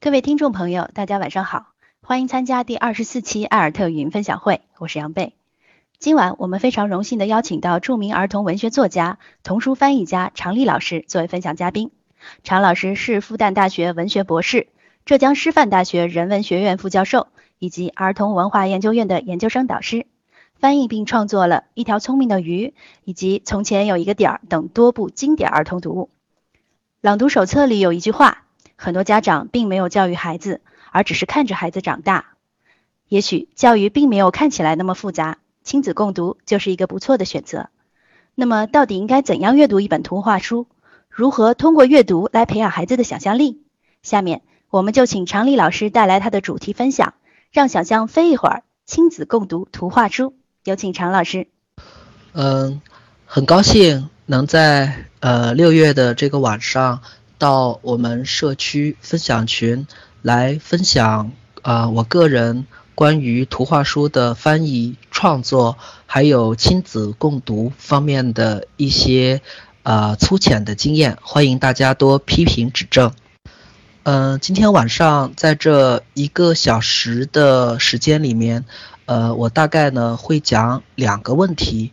各位听众朋友，大家晚上好，欢迎参加第二十四期艾尔特语音分享会，我是杨贝。今晚我们非常荣幸的邀请到著名儿童文学作家、童书翻译家常丽老师作为分享嘉宾。常老师是复旦大学文学博士、浙江师范大学人文学院副教授以及儿童文化研究院的研究生导师，翻译并创作了一条聪明的鱼以及从前有一个点儿等多部经典儿童读物。朗读手册里有一句话。很多家长并没有教育孩子，而只是看着孩子长大。也许教育并没有看起来那么复杂，亲子共读就是一个不错的选择。那么，到底应该怎样阅读一本图画书？如何通过阅读来培养孩子的想象力？下面我们就请常丽老师带来他的主题分享，让想象飞一会儿，亲子共读图画书。有请常老师。嗯，很高兴能在呃六月的这个晚上。到我们社区分享群来分享啊，我个人关于图画书的翻译创作，还有亲子共读方面的一些啊粗浅的经验，欢迎大家多批评指正。嗯，今天晚上在这一个小时的时间里面，呃，我大概呢会讲两个问题。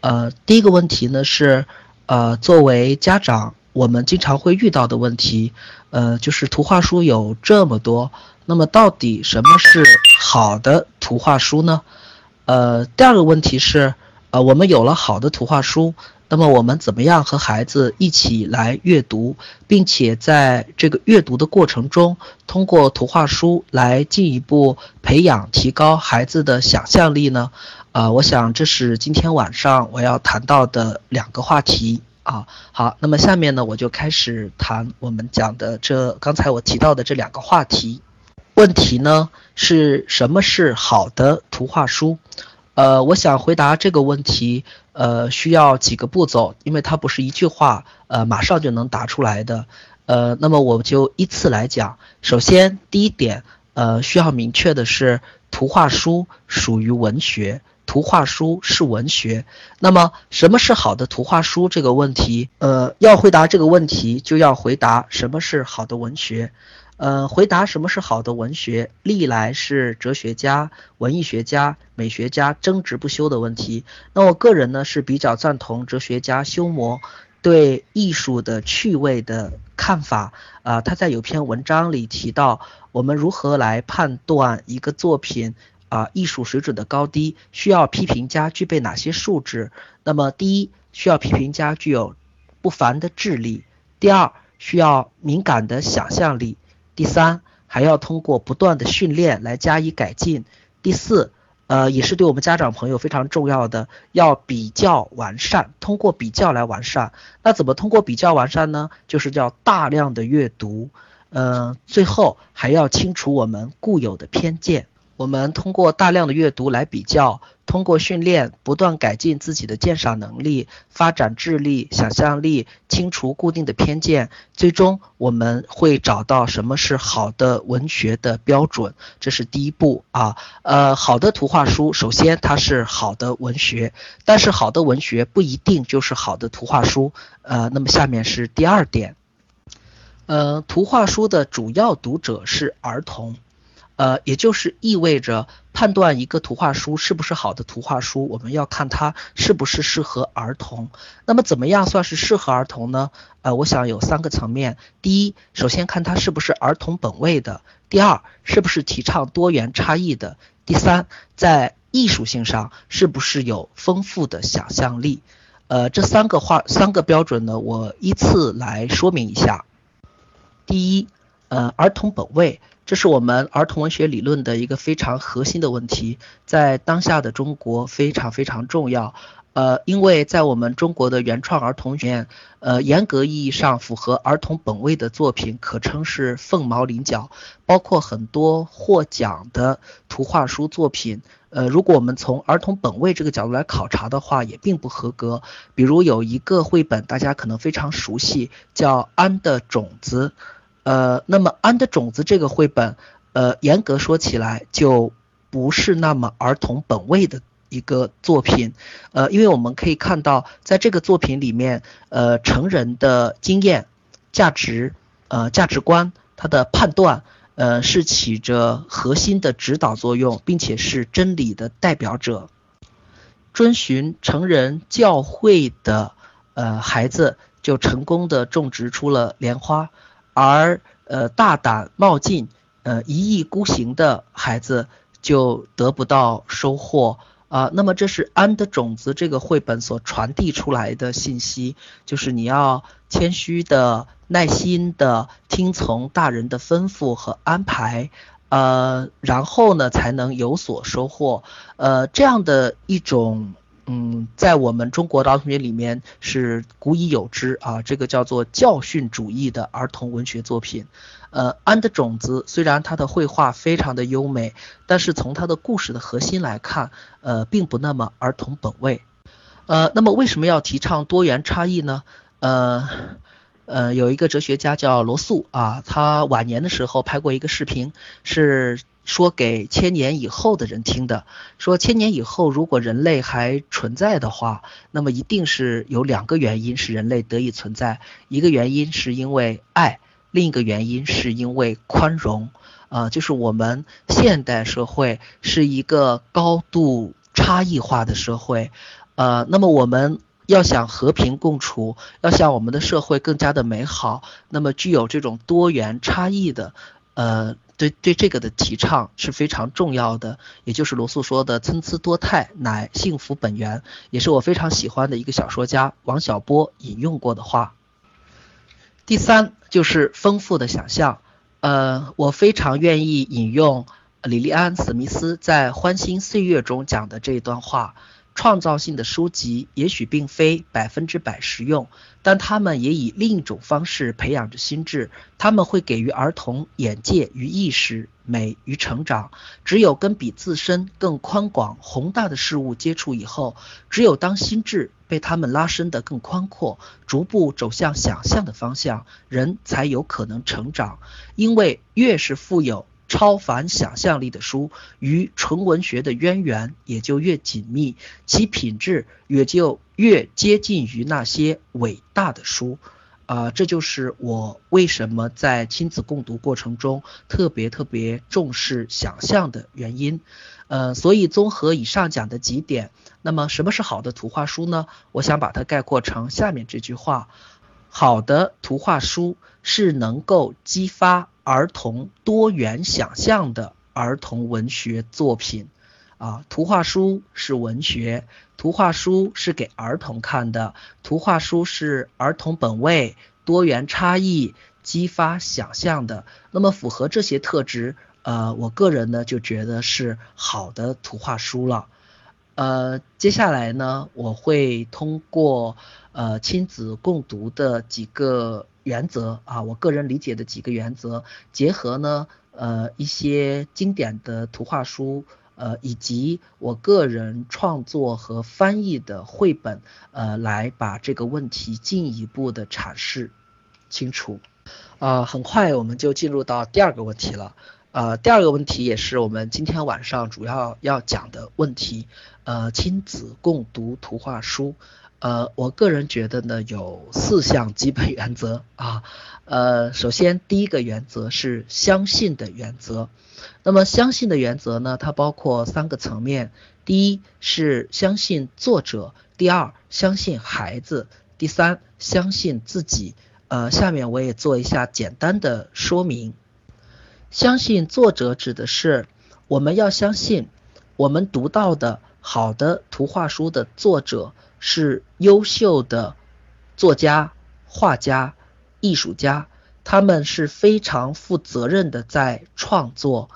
呃，第一个问题呢是，呃，作为家长。我们经常会遇到的问题，呃，就是图画书有这么多，那么到底什么是好的图画书呢？呃，第二个问题是，呃，我们有了好的图画书，那么我们怎么样和孩子一起来阅读，并且在这个阅读的过程中，通过图画书来进一步培养、提高孩子的想象力呢？啊，我想这是今天晚上我要谈到的两个话题。啊，好，那么下面呢，我就开始谈我们讲的这刚才我提到的这两个话题。问题呢是什么是好的图画书？呃，我想回答这个问题，呃，需要几个步骤，因为它不是一句话，呃，马上就能答出来的。呃，那么我就依次来讲。首先，第一点，呃，需要明确的是，图画书属于文学。图画书是文学，那么什么是好的图画书？这个问题，呃，要回答这个问题，就要回答什么是好的文学。呃，回答什么是好的文学，历来是哲学家、文艺学家、美学家争执不休的问题。那我个人呢是比较赞同哲学家休谟对艺术的趣味的看法。啊，他在有篇文章里提到，我们如何来判断一个作品。啊，艺术水准的高低需要批评家具备哪些素质？那么，第一，需要批评家具有不凡的智力；第二，需要敏感的想象力；第三，还要通过不断的训练来加以改进；第四，呃，也是对我们家长朋友非常重要的，要比较完善，通过比较来完善。那怎么通过比较完善呢？就是叫大量的阅读，嗯，最后还要清除我们固有的偏见。我们通过大量的阅读来比较，通过训练不断改进自己的鉴赏能力，发展智力、想象力，清除固定的偏见，最终我们会找到什么是好的文学的标准。这是第一步啊。呃，好的图画书，首先它是好的文学，但是好的文学不一定就是好的图画书。呃，那么下面是第二点，呃，图画书的主要读者是儿童。呃，也就是意味着判断一个图画书是不是好的图画书，我们要看它是不是适合儿童。那么怎么样算是适合儿童呢？呃，我想有三个层面。第一，首先看它是不是儿童本位的；第二，是不是提倡多元差异的；第三，在艺术性上是不是有丰富的想象力。呃，这三个话三个标准呢，我依次来说明一下。第一，呃，儿童本位。这是我们儿童文学理论的一个非常核心的问题，在当下的中国非常非常重要。呃，因为在我们中国的原创儿童里面呃，严格意义上符合儿童本位的作品可称是凤毛麟角，包括很多获奖的图画书作品。呃，如果我们从儿童本位这个角度来考察的话，也并不合格。比如有一个绘本，大家可能非常熟悉，叫《安的种子》。呃，那么《安的种子》这个绘本，呃，严格说起来就不是那么儿童本位的一个作品，呃，因为我们可以看到，在这个作品里面，呃，成人的经验、价值、呃，价值观、他的判断，呃，是起着核心的指导作用，并且是真理的代表者。遵循成人教诲的呃孩子，就成功的种植出了莲花，而呃大胆冒进、呃一意孤行的孩子就得不到收获。啊，那么这是《安的种子》这个绘本所传递出来的信息，就是你要谦虚的、耐心的听从大人的吩咐和安排，呃，然后呢才能有所收获。呃，这样的一种，嗯，在我们中国的儿童学里面是古已有之啊，这个叫做教训主义的儿童文学作品。呃，安的种子虽然它的绘画非常的优美，但是从它的故事的核心来看，呃，并不那么儿童本位。呃，那么为什么要提倡多元差异呢？呃，呃，有一个哲学家叫罗素啊，他晚年的时候拍过一个视频，是说给千年以后的人听的，说千年以后如果人类还存在的话，那么一定是有两个原因使人类得以存在，一个原因是因为爱。另一个原因是因为宽容，呃，就是我们现代社会是一个高度差异化的社会，呃，那么我们要想和平共处，要想我们的社会更加的美好，那么具有这种多元差异的，呃，对对这个的提倡是非常重要的，也就是罗素说的参差多态乃幸福本源，也是我非常喜欢的一个小说家王小波引用过的话。第三就是丰富的想象，呃，我非常愿意引用李利安·史密斯在《欢欣岁月》中讲的这一段话。创造性的书籍也许并非百分之百实用，但他们也以另一种方式培养着心智。他们会给予儿童眼界与意识、美与成长。只有跟比自身更宽广、宏大的事物接触以后，只有当心智被他们拉伸得更宽阔，逐步走向想象的方向，人才有可能成长。因为越是富有。超凡想象力的书与纯文学的渊源也就越紧密，其品质也就越接近于那些伟大的书。啊，这就是我为什么在亲子共读过程中特别特别重视想象的原因。呃，所以综合以上讲的几点，那么什么是好的图画书呢？我想把它概括成下面这句话：好的图画书是能够激发。儿童多元想象的儿童文学作品，啊，图画书是文学，图画书是给儿童看的，图画书是儿童本位、多元差异、激发想象的。那么符合这些特质，呃，我个人呢就觉得是好的图画书了。呃，接下来呢，我会通过呃亲子共读的几个。原则啊，我个人理解的几个原则，结合呢，呃，一些经典的图画书，呃，以及我个人创作和翻译的绘本，呃，来把这个问题进一步的阐释清楚。啊，很快我们就进入到第二个问题了。呃，第二个问题也是我们今天晚上主要要讲的问题，呃，亲子共读图画书。呃，我个人觉得呢，有四项基本原则啊。呃，首先第一个原则是相信的原则。那么相信的原则呢，它包括三个层面：第一是相信作者，第二相信孩子，第三相信自己。呃，下面我也做一下简单的说明。相信作者指的是我们要相信我们读到的好的图画书的作者。是优秀的作家、画家、艺术家，他们是非常负责任的在创作，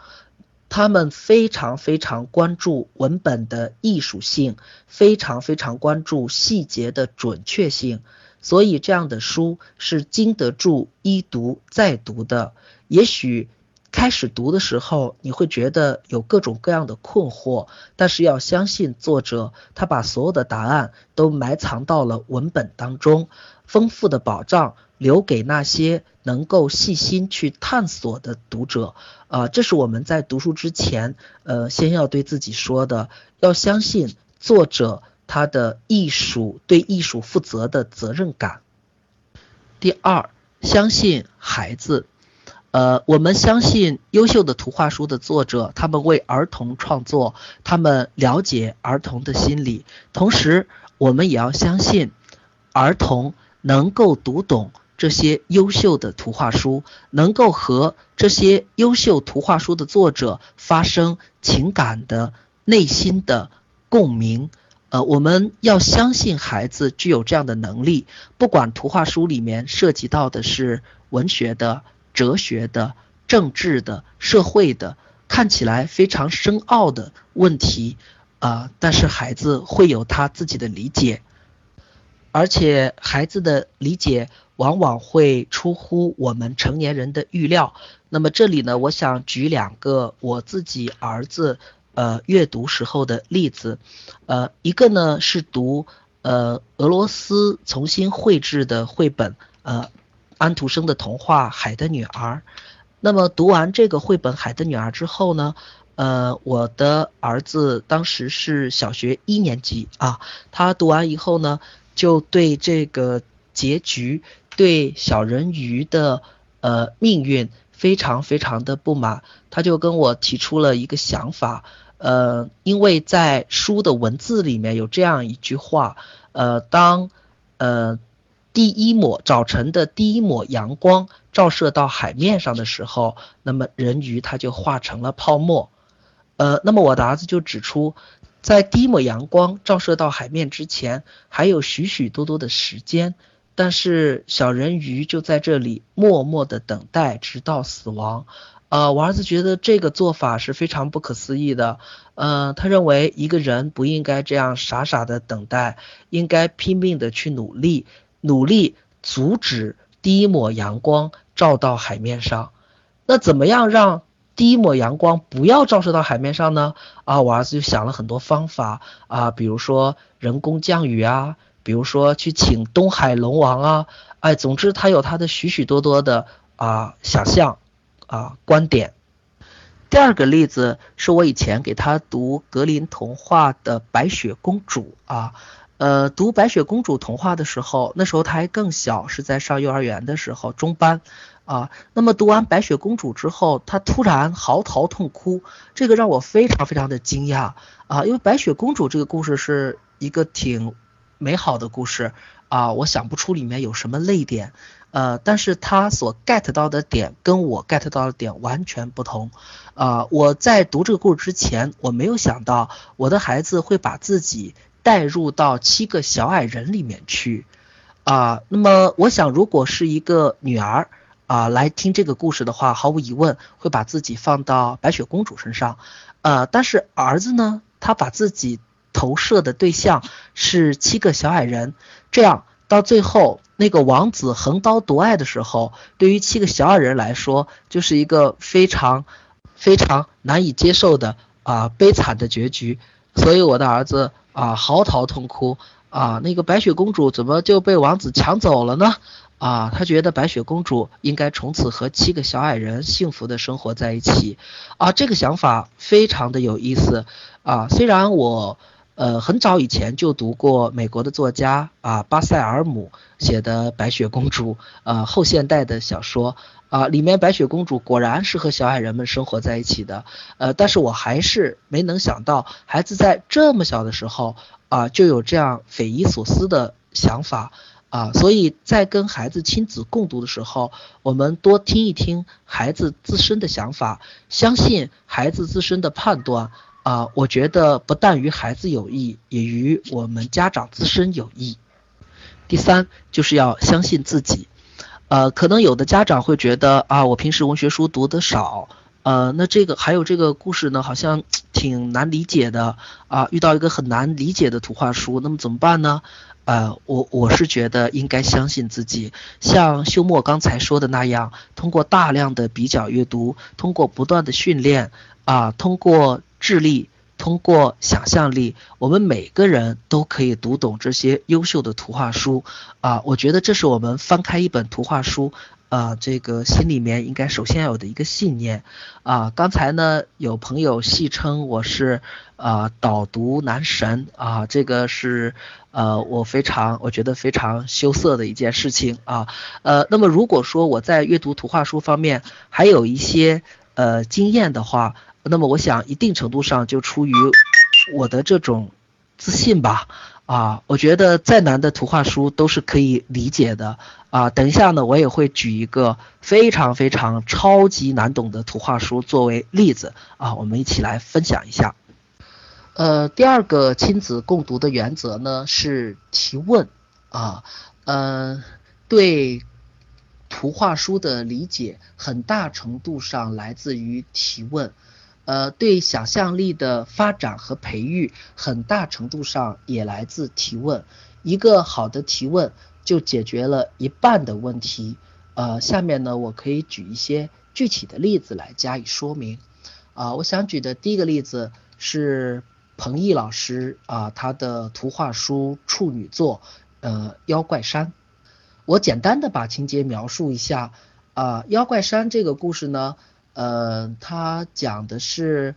他们非常非常关注文本的艺术性，非常非常关注细节的准确性，所以这样的书是经得住一读再读的。也许。开始读的时候，你会觉得有各种各样的困惑，但是要相信作者，他把所有的答案都埋藏到了文本当中，丰富的宝藏留给那些能够细心去探索的读者。啊，这是我们在读书之前，呃，先要对自己说的，要相信作者他的艺术对艺术负责的责任感。第二，相信孩子。呃，我们相信优秀的图画书的作者，他们为儿童创作，他们了解儿童的心理。同时，我们也要相信儿童能够读懂这些优秀的图画书，能够和这些优秀图画书的作者发生情感的内心的共鸣。呃，我们要相信孩子具有这样的能力，不管图画书里面涉及到的是文学的。哲学的、政治的、社会的，看起来非常深奥的问题啊，但是孩子会有他自己的理解，而且孩子的理解往往会出乎我们成年人的预料。那么这里呢，我想举两个我自己儿子呃阅读时候的例子，呃，一个呢是读呃俄罗斯重新绘制的绘本呃。安徒生的童话《海的女儿》，那么读完这个绘本《海的女儿》之后呢，呃，我的儿子当时是小学一年级啊，他读完以后呢，就对这个结局，对小人鱼的呃命运非常非常的不满，他就跟我提出了一个想法，呃，因为在书的文字里面有这样一句话，呃，当呃。第一抹早晨的第一抹阳光照射到海面上的时候，那么人鱼它就化成了泡沫。呃，那么我的儿子就指出，在第一抹阳光照射到海面之前，还有许许多多的时间，但是小人鱼就在这里默默的等待，直到死亡。呃，我儿子觉得这个做法是非常不可思议的。呃，他认为一个人不应该这样傻傻的等待，应该拼命的去努力。努力阻止第一抹阳光照到海面上，那怎么样让第一抹阳光不要照射到海面上呢？啊，我儿子就想了很多方法啊，比如说人工降雨啊，比如说去请东海龙王啊，哎，总之他有他的许许多多的啊想象啊观点。第二个例子是我以前给他读格林童话的白雪公主啊。呃，读白雪公主童话的时候，那时候她还更小，是在上幼儿园的时候，中班啊。那么读完白雪公主之后，她突然嚎啕痛哭，这个让我非常非常的惊讶啊，因为白雪公主这个故事是一个挺美好的故事啊，我想不出里面有什么泪点，呃，但是她所 get 到的点跟我 get 到的点完全不同啊。我在读这个故事之前，我没有想到我的孩子会把自己。带入到七个小矮人里面去。啊，那么我想，如果是一个女儿啊来听这个故事的话，毫无疑问会把自己放到白雪公主身上，呃，但是儿子呢，他把自己投射的对象是七个小矮人，这样到最后那个王子横刀夺爱的时候，对于七个小矮人来说，就是一个非常非常难以接受的啊悲惨的结局，所以我的儿子。啊，嚎啕痛哭啊！那个白雪公主怎么就被王子抢走了呢？啊，他觉得白雪公主应该从此和七个小矮人幸福的生活在一起。啊，这个想法非常的有意思啊！虽然我呃很早以前就读过美国的作家啊巴塞尔姆写的白雪公主呃后现代的小说。啊，里面白雪公主果然是和小矮人们生活在一起的，呃，但是我还是没能想到，孩子在这么小的时候啊，就有这样匪夷所思的想法啊，所以在跟孩子亲子共读的时候，我们多听一听孩子自身的想法，相信孩子自身的判断啊，我觉得不但于孩子有益，也与我们家长自身有益。第三，就是要相信自己。呃，可能有的家长会觉得啊，我平时文学书读的少，呃，那这个还有这个故事呢，好像 挺难理解的啊，遇到一个很难理解的图画书，那么怎么办呢？呃，我我是觉得应该相信自己，像休谟刚才说的那样，通过大量的比较阅读，通过不断的训练啊，通过智力。通过想象力，我们每个人都可以读懂这些优秀的图画书啊！我觉得这是我们翻开一本图画书啊，这个心里面应该首先有的一个信念啊。刚才呢，有朋友戏称我是啊导读男神啊，这个是呃我非常我觉得非常羞涩的一件事情啊。呃，那么如果说我在阅读图画书方面还有一些呃经验的话，那么我想一定程度上就出于我的这种自信吧。啊，我觉得再难的图画书都是可以理解的啊。等一下呢，我也会举一个非常非常超级难懂的图画书作为例子啊，我们一起来分享一下。呃，第二个亲子共读的原则呢是提问啊，嗯，对图画书的理解很大程度上来自于提问。呃，对想象力的发展和培育，很大程度上也来自提问。一个好的提问就解决了一半的问题。呃，下面呢，我可以举一些具体的例子来加以说明。啊，我想举的第一个例子是彭毅老师啊，他的图画书处女作，呃，妖怪山。我简单的把情节描述一下。啊，妖怪山这个故事呢。呃，他讲的是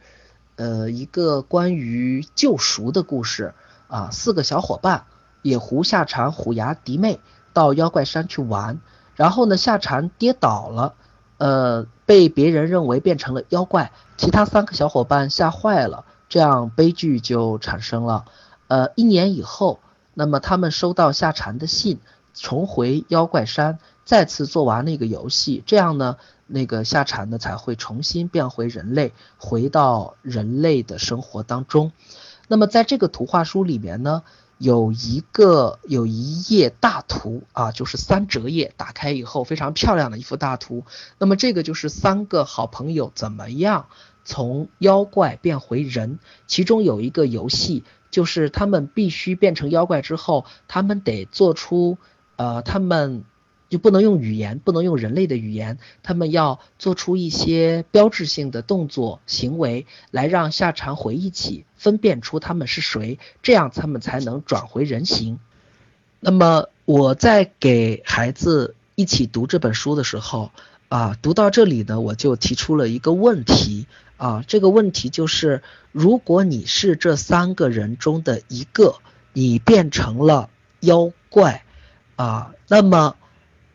呃一个关于救赎的故事啊，四个小伙伴野狐、夏蝉、虎牙、迪妹到妖怪山去玩，然后呢夏蝉跌倒了，呃被别人认为变成了妖怪，其他三个小伙伴吓坏了，这样悲剧就产生了。呃一年以后，那么他们收到夏蝉的信，重回妖怪山，再次做完那个游戏，这样呢。那个夏蝉呢才会重新变回人类，回到人类的生活当中。那么在这个图画书里面呢，有一个有一页大图啊，就是三折页，打开以后非常漂亮的一幅大图。那么这个就是三个好朋友怎么样从妖怪变回人，其中有一个游戏，就是他们必须变成妖怪之后，他们得做出呃他们。就不能用语言，不能用人类的语言，他们要做出一些标志性的动作行为，来让夏蝉回忆起，分辨出他们是谁，这样他们才能转回人形。那么我在给孩子一起读这本书的时候，啊，读到这里呢，我就提出了一个问题，啊，这个问题就是，如果你是这三个人中的一个，你变成了妖怪，啊，那么。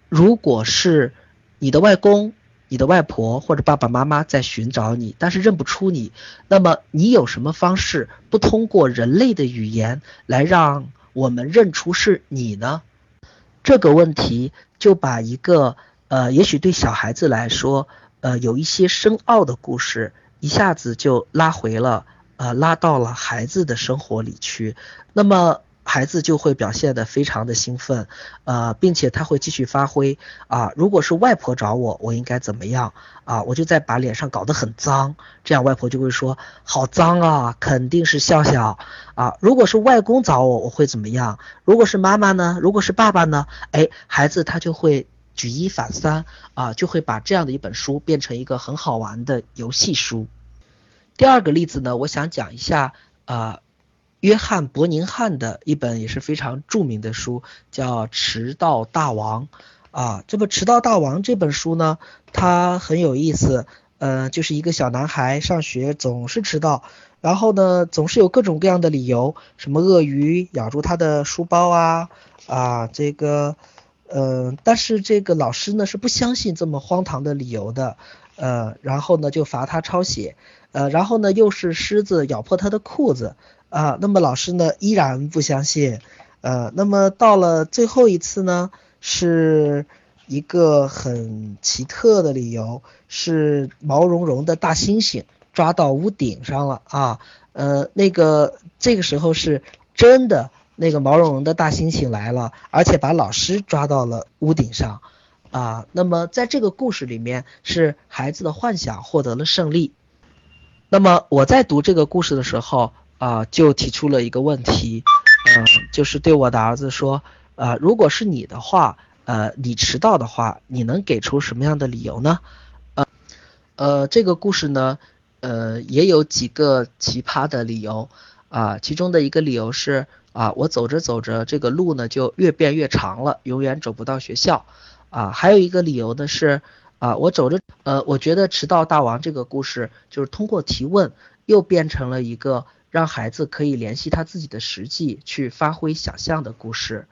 如果是你的外公、你的外婆或者爸爸妈妈在寻找你，但是认不出你，那么你有什么方式不通过人类的语言来让我们认出是你呢？这个问题就把一个呃，也许对小孩子来说呃有一些深奥的故事，一下子就拉回了呃，拉到了孩子的生活里去。那么。孩子就会表现得非常的兴奋，呃，并且他会继续发挥啊。如果是外婆找我，我应该怎么样啊？我就在把脸上搞得很脏，这样外婆就会说好脏啊，肯定是笑笑啊。如果是外公找我，我会怎么样？如果是妈妈呢？如果是爸爸呢？哎，孩子他就会举一反三啊，就会把这样的一本书变成一个很好玩的游戏书。第二个例子呢，我想讲一下啊。约翰·伯宁汉的一本也是非常著名的书，叫《迟到大王》啊。这个《迟到大王》这本书呢，它很有意思，呃，就是一个小男孩上学总是迟到，然后呢，总是有各种各样的理由，什么鳄鱼咬住他的书包啊啊，这个，呃，但是这个老师呢是不相信这么荒唐的理由的，呃，然后呢就罚他抄写，呃，然后呢又是狮子咬破他的裤子。啊，那么老师呢依然不相信，呃，那么到了最后一次呢，是一个很奇特的理由，是毛茸茸的大猩猩抓到屋顶上了啊，呃，那个这个时候是真的，那个毛茸茸的大猩猩来了，而且把老师抓到了屋顶上啊，那么在这个故事里面，是孩子的幻想获得了胜利。那么我在读这个故事的时候。啊，就提出了一个问题，嗯，就是对我的儿子说，啊，如果是你的话，呃，你迟到的话，你能给出什么样的理由呢？呃，呃，这个故事呢，呃，也有几个奇葩的理由，啊，其中的一个理由是，啊，我走着走着，这个路呢就越变越长了，永远走不到学校。啊，还有一个理由呢是啊，我走着呃，我觉得迟到大王这个故事就是通过提问又变成了一个让孩子可以联系他自己的实际去发挥想象的故事。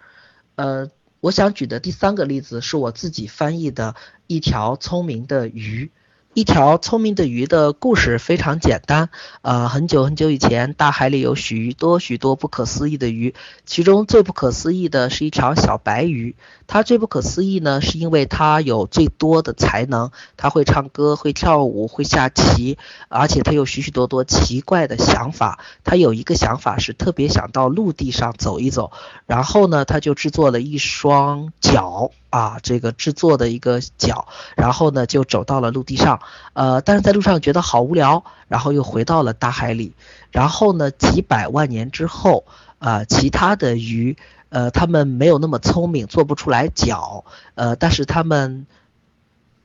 呃，我想举的第三个例子是我自己翻译的一条聪明的鱼。一条聪明的鱼的故事非常简单。呃，很久很久以前，大海里有许多许多不可思议的鱼，其中最不可思议的是一条小白鱼。它最不可思议呢，是因为它有最多的才能，它会唱歌，会跳舞，会下棋，而且它有许许多多奇怪的想法。它有一个想法是特别想到陆地上走一走，然后呢，它就制作了一双脚。啊，这个制作的一个脚，然后呢就走到了陆地上，呃，但是在路上觉得好无聊，然后又回到了大海里，然后呢几百万年之后，呃，其他的鱼，呃，它们没有那么聪明，做不出来脚，呃，但是它们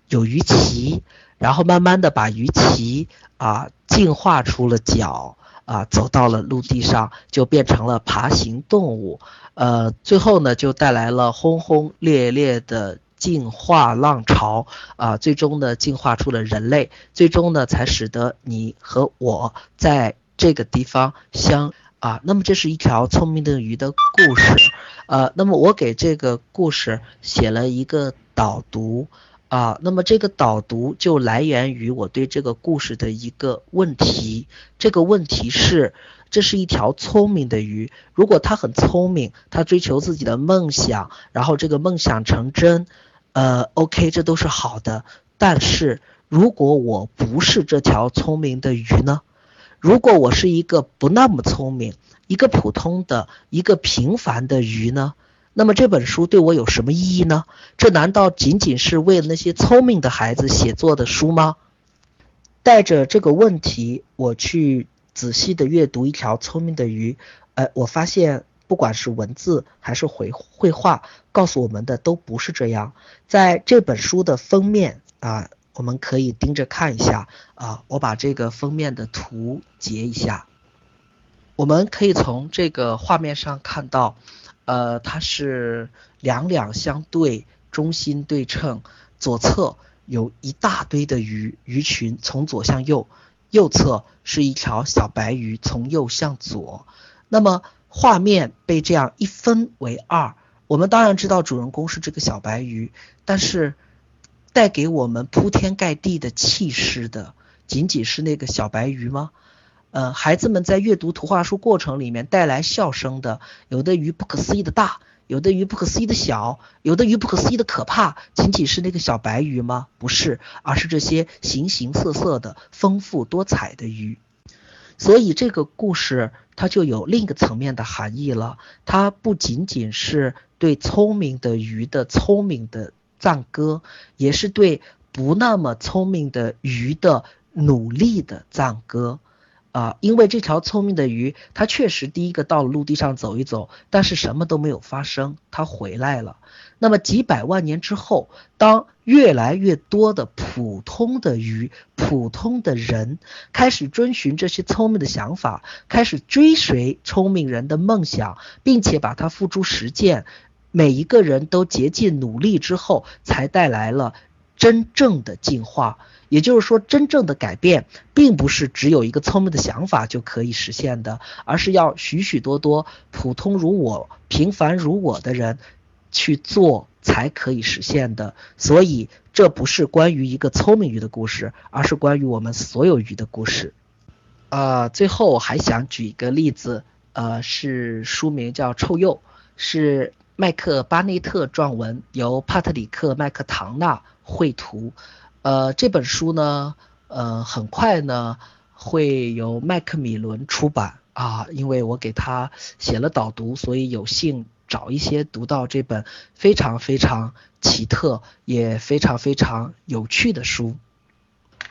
有鱼鳍，然后慢慢的把鱼鳍啊进化出了脚。啊，走到了陆地上，就变成了爬行动物，呃，最后呢，就带来了轰轰烈烈的进化浪潮，啊，最终呢，进化出了人类，最终呢，才使得你和我在这个地方相啊，那么这是一条聪明的鱼的故事，呃，那么我给这个故事写了一个导读。啊，那么这个导读就来源于我对这个故事的一个问题。这个问题是，这是一条聪明的鱼。如果它很聪明，它追求自己的梦想，然后这个梦想成真，呃，OK，这都是好的。但是如果我不是这条聪明的鱼呢？如果我是一个不那么聪明、一个普通的、一个平凡的鱼呢？那么这本书对我有什么意义呢？这难道仅仅是为了那些聪明的孩子写作的书吗？带着这个问题，我去仔细的阅读一条聪明的鱼，呃，我发现不管是文字还是绘绘画，告诉我们的都不是这样。在这本书的封面啊，我们可以盯着看一下啊，我把这个封面的图截一下，我们可以从这个画面上看到。呃，它是两两相对，中心对称，左侧有一大堆的鱼，鱼群从左向右，右侧是一条小白鱼从右向左。那么画面被这样一分为二，我们当然知道主人公是这个小白鱼，但是带给我们铺天盖地的气势的，仅仅是那个小白鱼吗？呃，孩子们在阅读图画书过程里面带来笑声的，有的鱼不可思议的大，有的鱼不可思议的小，有的鱼不可思议的可怕，仅仅是那个小白鱼吗？不是，而是这些形形色色的丰富多彩的鱼。所以这个故事它就有另一个层面的含义了，它不仅仅是对聪明的鱼的聪明的赞歌，也是对不那么聪明的鱼的努力的赞歌。啊，因为这条聪明的鱼，它确实第一个到了陆地上走一走，但是什么都没有发生，它回来了。那么几百万年之后，当越来越多的普通的鱼、普通的人开始遵循这些聪明的想法，开始追随聪明人的梦想，并且把它付诸实践，每一个人都竭尽努力之后，才带来了真正的进化。也就是说，真正的改变并不是只有一个聪明的想法就可以实现的，而是要许许多多普通如我、平凡如我的人去做才可以实现的。所以，这不是关于一个聪明鱼的故事，而是关于我们所有鱼的故事。呃，最后我还想举一个例子，呃，是书名叫《臭鼬》，是麦克巴内特撰文，由帕特里克麦克唐纳绘图。呃，这本书呢，呃，很快呢会由麦克米伦出版啊，因为我给他写了导读，所以有幸找一些读到这本非常非常奇特也非常非常有趣的书。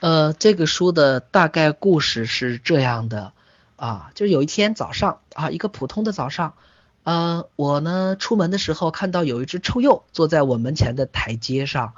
呃，这个书的大概故事是这样的啊，就有一天早上啊，一个普通的早上，呃，我呢出门的时候看到有一只臭鼬坐在我门前的台阶上。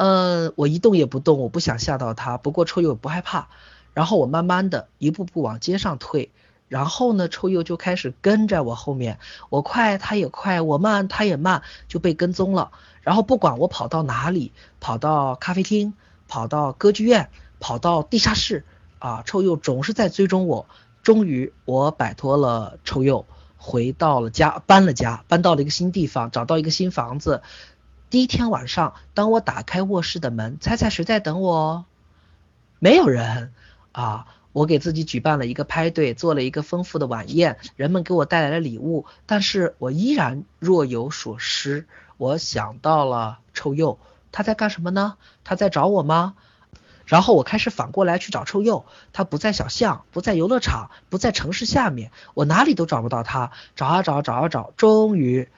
呃，我一动也不动，我不想吓到他。不过臭鼬不害怕。然后我慢慢的一步步往街上退，然后呢，臭鼬就开始跟在我后面，我快它也快，我慢它也慢，就被跟踪了。然后不管我跑到哪里，跑到咖啡厅，跑到歌剧院，跑到地下室，啊，臭鼬总是在追踪我。终于我摆脱了臭鼬，回到了家，搬了家，搬到了一个新地方，找到一个新房子。第一天晚上，当我打开卧室的门，猜猜谁在等我？没有人啊。我给自己举办了一个派对，做了一个丰富的晚宴，人们给我带来了礼物，但是我依然若有所失。我想到了臭鼬，他在干什么呢？他在找我吗？然后我开始反过来去找臭鼬，他不在小巷，不在游乐场，不在城市下面，我哪里都找不到他。找啊找，找啊找，终于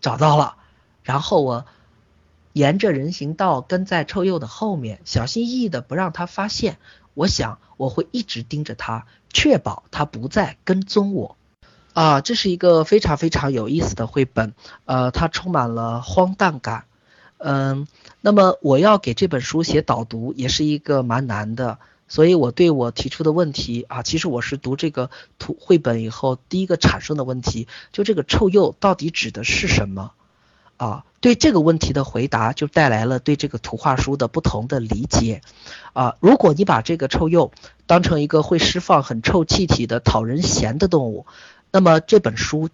找到了。然后我沿着人行道跟在臭鼬的后面，小心翼翼的不让他发现。我想我会一直盯着他，确保他不再跟踪我。啊，这是一个非常非常有意思的绘本，呃，它充满了荒诞感。嗯，那么我要给这本书写导读，也是一个蛮难的。所以我对我提出的问题啊，其实我是读这个图绘本以后第一个产生的问题，就这个臭鼬到底指的是什么？啊，对这个问题的回答就带来了对这个图画书的不同的理解。啊，如果你把这个臭鼬当成一个会释放很臭气体的讨人嫌的动物，那么这本书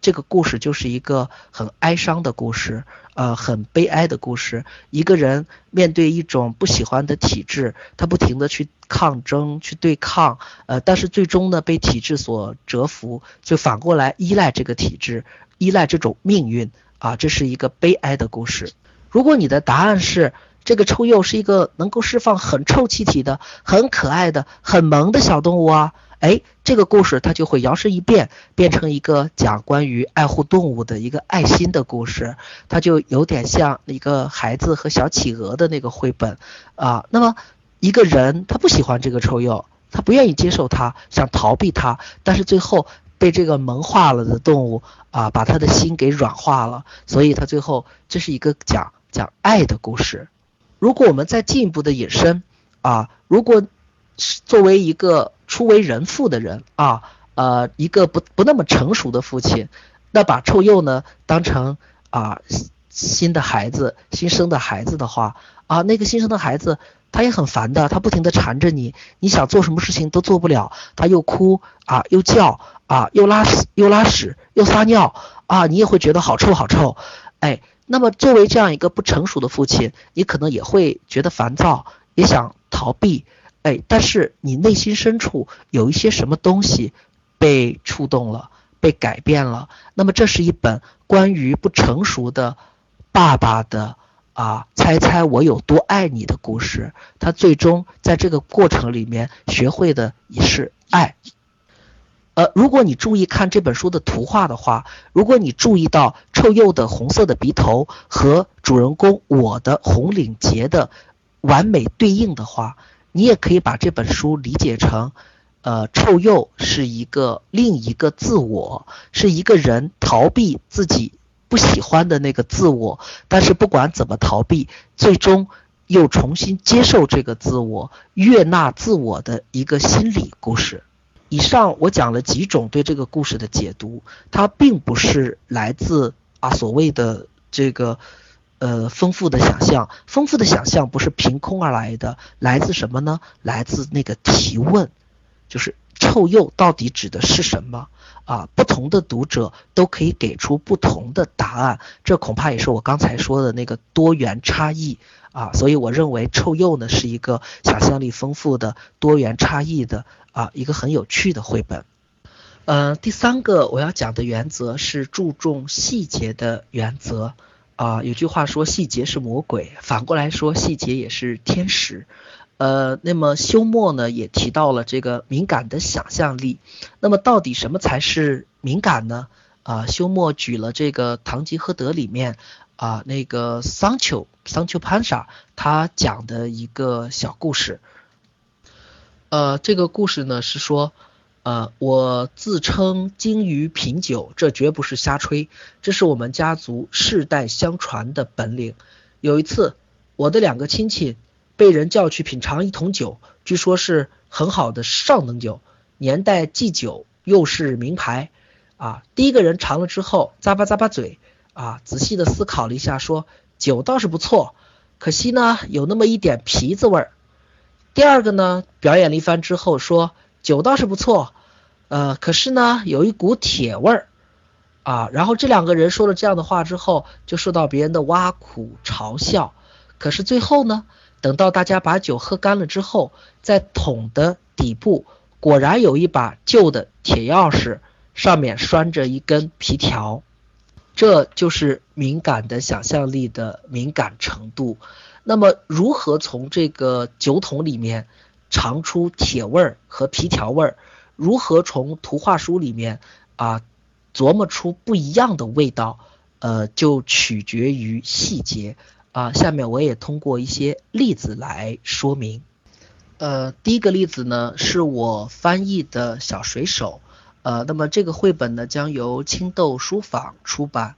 这个故事就是一个很哀伤的故事，呃，很悲哀的故事。一个人面对一种不喜欢的体质，他不停的去抗争、去对抗，呃，但是最终呢被体质所折服，就反过来依赖这个体质，依赖这种命运。啊，这是一个悲哀的故事。如果你的答案是这个臭鼬是一个能够释放很臭气体的、很可爱的、很萌的小动物啊，哎，这个故事它就会摇身一变，变成一个讲关于爱护动物的一个爱心的故事。它就有点像一个孩子和小企鹅的那个绘本啊。那么一个人他不喜欢这个臭鼬，他不愿意接受它，想逃避它，但是最后。被这个萌化了的动物啊，把他的心给软化了，所以他最后这是一个讲讲爱的故事。如果我们再进一步的引申啊，如果作为一个初为人父的人啊，呃，一个不不那么成熟的父亲，那把臭鼬呢当成啊新的孩子新生的孩子的话啊，那个新生的孩子。他也很烦的，他不停的缠着你，你想做什么事情都做不了，他又哭啊，又叫啊，又拉屎，又拉屎，又撒尿啊，你也会觉得好臭好臭，哎，那么作为这样一个不成熟的父亲，你可能也会觉得烦躁，也想逃避，哎，但是你内心深处有一些什么东西被触动了，被改变了，那么这是一本关于不成熟的爸爸的。啊，猜猜我有多爱你的故事。他最终在这个过程里面学会的也是爱。呃，如果你注意看这本书的图画的话，如果你注意到臭鼬的红色的鼻头和主人公我的红领结的完美对应的话，你也可以把这本书理解成，呃，臭鼬是一个另一个自我，是一个人逃避自己。不喜欢的那个自我，但是不管怎么逃避，最终又重新接受这个自我，悦纳自我的一个心理故事。以上我讲了几种对这个故事的解读，它并不是来自啊所谓的这个呃丰富的想象，丰富的想象不是凭空而来的，来自什么呢？来自那个提问，就是臭鼬到底指的是什么？啊，不同的读者都可以给出不同的答案，这恐怕也是我刚才说的那个多元差异啊。所以我认为《臭鼬》呢是一个想象力丰富的多元差异的啊一个很有趣的绘本。呃，第三个我要讲的原则是注重细节的原则啊。有句话说细节是魔鬼，反过来说细节也是天使。呃，那么休谟呢也提到了这个敏感的想象力。那么到底什么才是敏感呢？啊，休谟举了这个《堂吉诃德》里面啊那个桑丘桑丘潘沙他讲的一个小故事。呃，这个故事呢是说，呃，我自称精于品酒，这绝不是瞎吹，这是我们家族世代相传的本领。有一次，我的两个亲戚。被人叫去品尝一桶酒，据说是很好的上等酒，年代既久又是名牌啊。第一个人尝了之后，咂巴咂巴嘴啊，仔细的思考了一下，说酒倒是不错，可惜呢有那么一点皮子味儿。第二个呢，表演了一番之后说酒倒是不错，呃，可是呢有一股铁味儿啊。然后这两个人说了这样的话之后，就受到别人的挖苦嘲笑。可是最后呢，等到大家把酒喝干了之后，在桶的底部果然有一把旧的铁钥匙，上面拴着一根皮条。这就是敏感的想象力的敏感程度。那么，如何从这个酒桶里面尝出铁味儿和皮条味儿？如何从图画书里面啊琢磨出不一样的味道？呃，就取决于细节啊。下面我也通过一些例子来说明。呃，第一个例子呢，是我翻译的小水手。呃，那么这个绘本呢将由青豆书坊出版。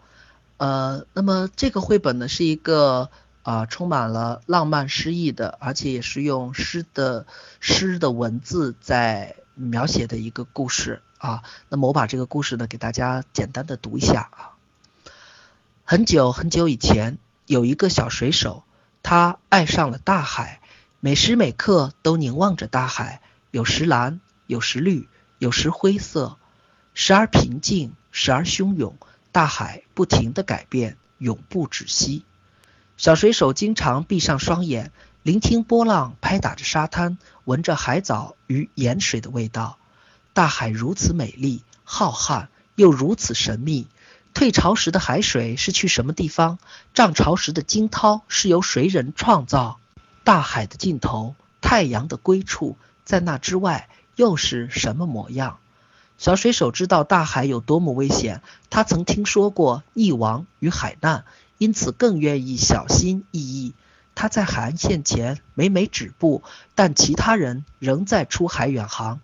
呃，那么这个绘本呢是一个啊充满了浪漫诗意的，而且也是用诗的诗的文字在描写的一个故事啊。那么我把这个故事呢给大家简单的读一下啊。很久很久以前，有一个小水手，他爱上了大海，每时每刻都凝望着大海，有时蓝，有时绿，有时灰色。时而平静，时而汹涌，大海不停的改变，永不止息。小水手经常闭上双眼，聆听波浪拍打着沙滩，闻着海藻与盐水的味道。大海如此美丽、浩瀚，又如此神秘。退潮时的海水是去什么地方？涨潮时的惊涛是由谁人创造？大海的尽头，太阳的归处，在那之外又是什么模样？小水手知道大海有多么危险，他曾听说过溺亡与海难，因此更愿意小心翼翼。他在海岸线前每每止步，但其他人仍在出海远航。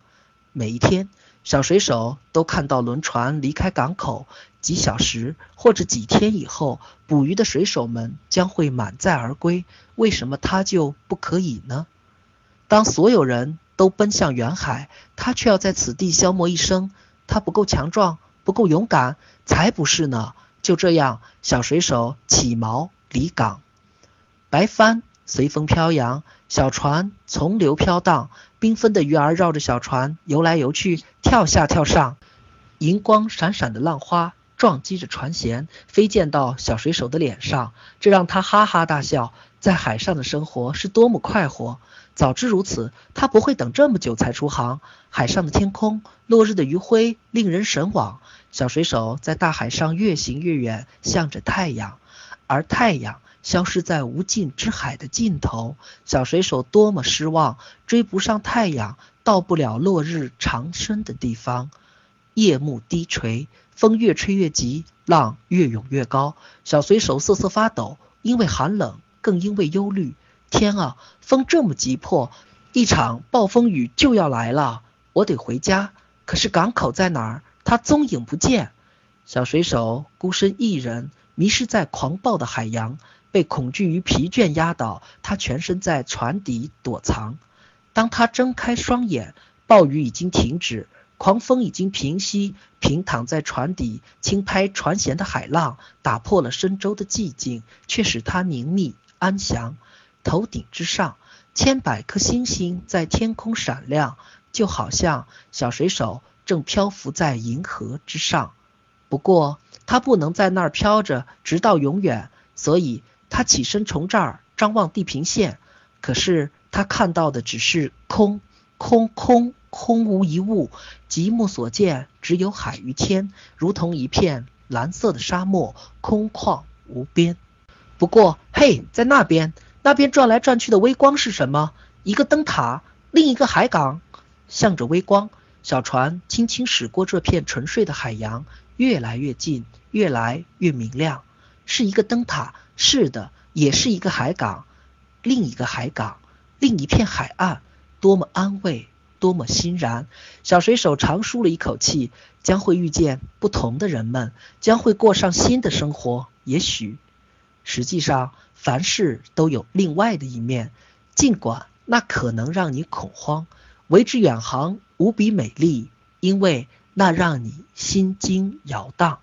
每一天，小水手都看到轮船离开港口，几小时或者几天以后，捕鱼的水手们将会满载而归。为什么他就不可以呢？当所有人。都奔向远海，他却要在此地消磨一生。他不够强壮，不够勇敢，才不是呢！就这样，小水手起锚离港，白帆随风飘扬，小船从流飘荡，缤纷的鱼儿绕着小船游来游去，跳下跳上，银光闪闪的浪花撞击着船舷，飞溅到小水手的脸上，这让他哈哈大笑。在海上的生活是多么快活！早知如此，他不会等这么久才出航。海上的天空，落日的余晖令人神往。小水手在大海上越行越远，向着太阳，而太阳消失在无尽之海的尽头。小水手多么失望，追不上太阳，到不了落日长生的地方。夜幕低垂，风越吹越急，浪越涌越高。小水手瑟瑟发抖，因为寒冷，更因为忧虑。天啊，风这么急迫，一场暴风雨就要来了，我得回家。可是港口在哪儿？他踪影不见。小水手孤身一人，迷失在狂暴的海洋，被恐惧与疲倦压倒。他全身在船底躲藏。当他睁开双眼，暴雨已经停止，狂风已经平息。平躺在船底，轻拍船舷的海浪，打破了深州的寂静，却使他宁谧安详。头顶之上，千百颗星星在天空闪亮，就好像小水手正漂浮在银河之上。不过，他不能在那儿飘着直到永远，所以他起身从这儿张望地平线。可是他看到的只是空，空空空无一物，极目所见只有海与天，如同一片蓝色的沙漠，空旷无边。不过，嘿，在那边。那边转来转去的微光是什么？一个灯塔，另一个海港。向着微光，小船轻轻驶过这片沉睡的海洋，越来越近，越来越明亮。是一个灯塔，是的，也是一个海港。另一个海港，另一片海岸，多么安慰，多么欣然。小水手长舒了一口气，将会遇见不同的人们，将会过上新的生活。也许，实际上。凡事都有另外的一面，尽管那可能让你恐慌。为之远航无比美丽，因为那让你心惊摇荡。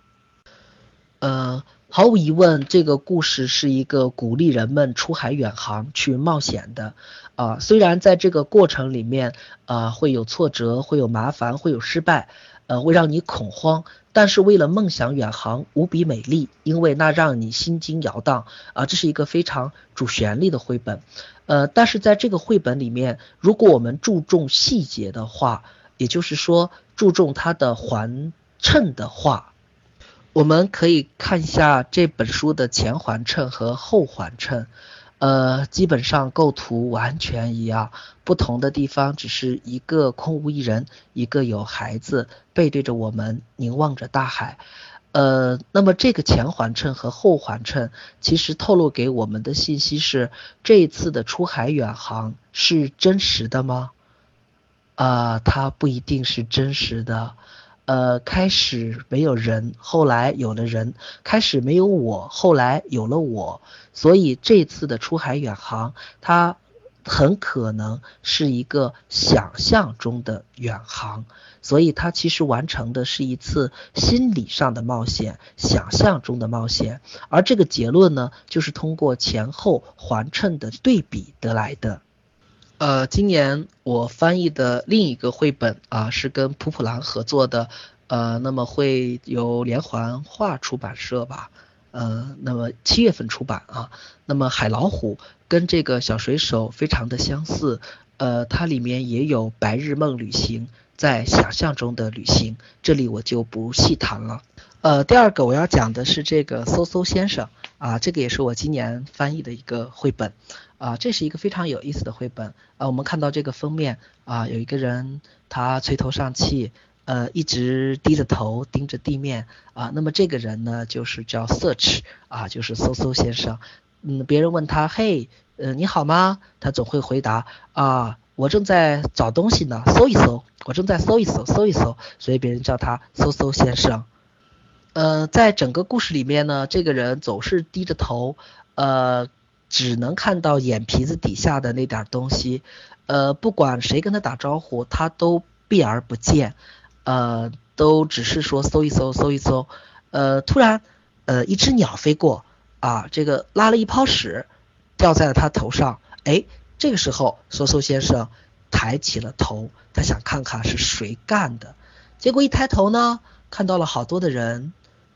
呃，毫无疑问，这个故事是一个鼓励人们出海远航去冒险的。啊，虽然在这个过程里面，啊会有挫折，会有麻烦，会有失败，呃，会让你恐慌，但是为了梦想远航，无比美丽，因为那让你心惊摇荡。啊，这是一个非常主旋律的绘本。呃，但是在这个绘本里面，如果我们注重细节的话，也就是说注重它的环衬的话，我们可以看一下这本书的前环衬和后环衬，呃，基本上构图完全一样，不同的地方只是一个空无一人，一个有孩子背对着我们凝望着大海。呃，那么这个前环衬和后环衬其实透露给我们的信息是，这一次的出海远航是真实的吗？啊，它不一定是真实的。呃，开始没有人，后来有了人；开始没有我，后来有了我。所以这次的出海远航，它。很可能是一个想象中的远航，所以它其实完成的是一次心理上的冒险，想象中的冒险。而这个结论呢，就是通过前后环衬的对比得来的。呃，今年我翻译的另一个绘本啊，是跟普普兰合作的，呃，那么会由连环画出版社吧。呃，那么七月份出版啊，那么海老虎跟这个小水手非常的相似，呃，它里面也有白日梦旅行，在想象中的旅行，这里我就不细谈了。呃，第二个我要讲的是这个搜搜先生啊，这个也是我今年翻译的一个绘本啊，这是一个非常有意思的绘本啊，我们看到这个封面啊，有一个人他垂头丧气。呃，一直低着头盯着地面啊。那么这个人呢，就是叫 Search 啊，就是搜搜先生。嗯，别人问他，嘿，呃，你好吗？他总会回答啊，我正在找东西呢，搜一搜，我正在搜一搜，搜一搜。所以别人叫他搜搜先生。呃，在整个故事里面呢，这个人总是低着头，呃，只能看到眼皮子底下的那点东西。呃，不管谁跟他打招呼，他都避而不见。呃，都只是说搜一搜，搜一搜。呃，突然，呃，一只鸟飞过，啊，这个拉了一泡屎，掉在了他头上。哎，这个时候，搜搜先生抬起了头，他想看看是谁干的。结果一抬头呢，看到了好多的人，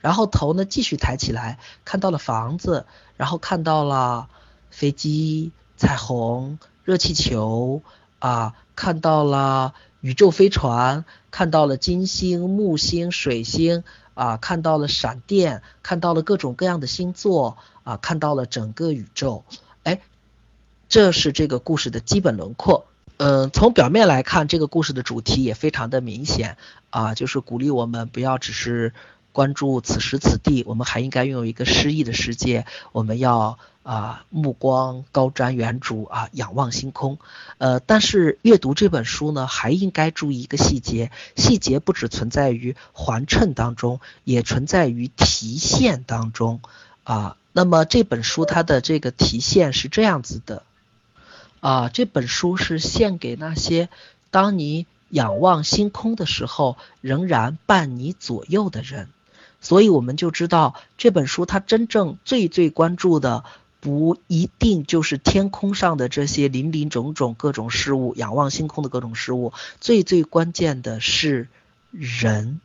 然后头呢继续抬起来，看到了房子，然后看到了飞机、彩虹、热气球，啊，看到了。宇宙飞船看到了金星、木星、水星啊，看到了闪电，看到了各种各样的星座啊，看到了整个宇宙。哎，这是这个故事的基本轮廓。嗯，从表面来看，这个故事的主题也非常的明显啊，就是鼓励我们不要只是。关注此时此地，我们还应该拥有一个诗意的世界。我们要啊目光高瞻远瞩啊，仰望星空。呃，但是阅读这本书呢，还应该注意一个细节，细节不只存在于环衬当中，也存在于题线当中啊。那么这本书它的这个题线是这样子的啊，这本书是献给那些当你仰望星空的时候，仍然伴你左右的人。所以我们就知道这本书它真正最最关注的不一定就是天空上的这些林林种种各种事物，仰望星空的各种事物，最最关键的是人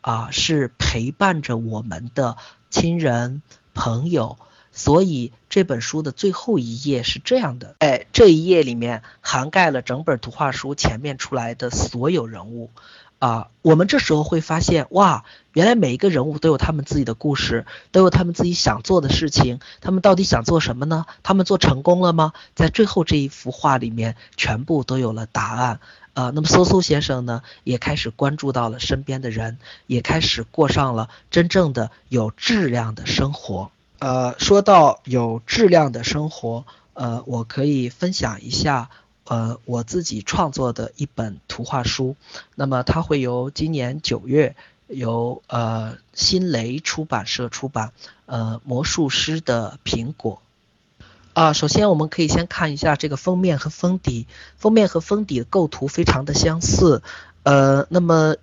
啊，是陪伴着我们的亲人朋友。所以这本书的最后一页是这样的，哎，这一页里面涵盖了整本图画书前面出来的所有人物。啊，我们这时候会发现，哇，原来每一个人物都有他们自己的故事，都有他们自己想做的事情。他们到底想做什么呢？他们做成功了吗？在最后这一幅画里面，全部都有了答案。啊，那么嗖嗖先生呢，也开始关注到了身边的人，也开始过上了真正的有质量的生活。呃，说到有质量的生活，呃，我可以分享一下。呃，我自己创作的一本图画书，那么它会由今年九月由呃新蕾出版社出版，呃魔术师的苹果。啊，首先我们可以先看一下这个封面和封底，封面和封底的构图非常的相似，呃，那么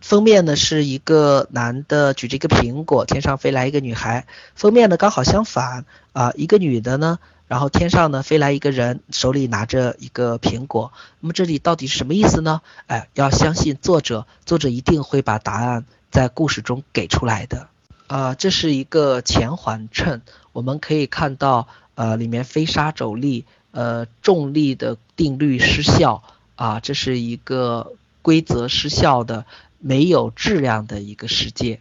封面呢是一个男的举着一个苹果，天上飞来一个女孩。封面呢刚好相反啊，一个女的呢，然后天上呢飞来一个人，手里拿着一个苹果。那么这里到底是什么意思呢？哎，要相信作者，作者一定会把答案在故事中给出来的。啊，这是一个前环衬，我们可以看到，呃，里面飞沙走砾，呃，重力的定律失效啊，这是一个规则失效的。没有质量的一个世界，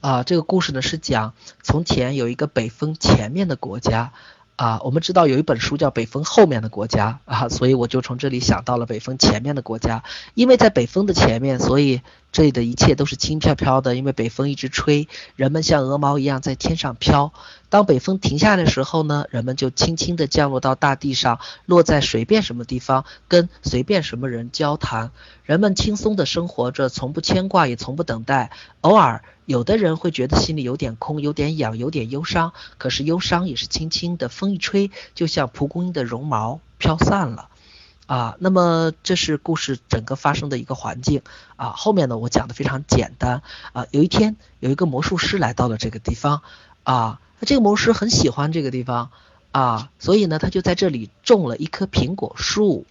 啊，这个故事呢是讲从前有一个北风前面的国家，啊，我们知道有一本书叫北风后面的国家，啊，所以我就从这里想到了北风前面的国家，因为在北风的前面，所以这里的一切都是轻飘飘的，因为北风一直吹，人们像鹅毛一样在天上飘。当北风停下的时候呢，人们就轻轻地降落到大地上，落在随便什么地方，跟随便什么人交谈。人们轻松地生活着，从不牵挂，也从不等待。偶尔，有的人会觉得心里有点空，有点痒，有点忧伤。可是忧伤也是轻轻的，风一吹，就像蒲公英的绒毛飘散了。啊，那么这是故事整个发生的一个环境。啊，后面呢，我讲的非常简单。啊，有一天，有一个魔术师来到了这个地方。啊。这个魔术师很喜欢这个地方啊，所以呢，他就在这里种了一棵苹果树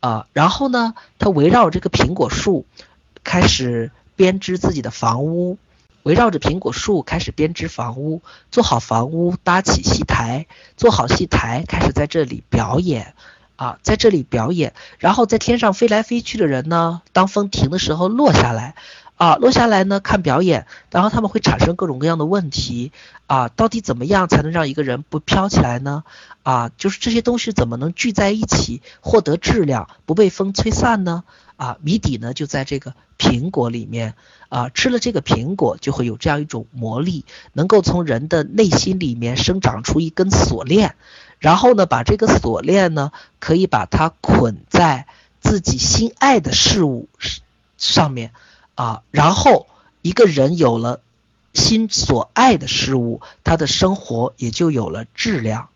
啊，然后呢，他围绕这个苹果树开始编织自己的房屋，围绕着苹果树开始编织房屋，做好房屋，搭起戏台，做好戏台，开始在这里表演啊，在这里表演，然后在天上飞来飞去的人呢，当风停的时候落下来。啊，落下来呢看表演，然后他们会产生各种各样的问题啊，到底怎么样才能让一个人不飘起来呢？啊，就是这些东西怎么能聚在一起获得质量，不被风吹散呢？啊，谜底呢就在这个苹果里面啊，吃了这个苹果就会有这样一种魔力，能够从人的内心里面生长出一根锁链，然后呢把这个锁链呢可以把它捆在自己心爱的事物上面。啊，然后一个人有了心所爱的事物，他的生活也就有了质量。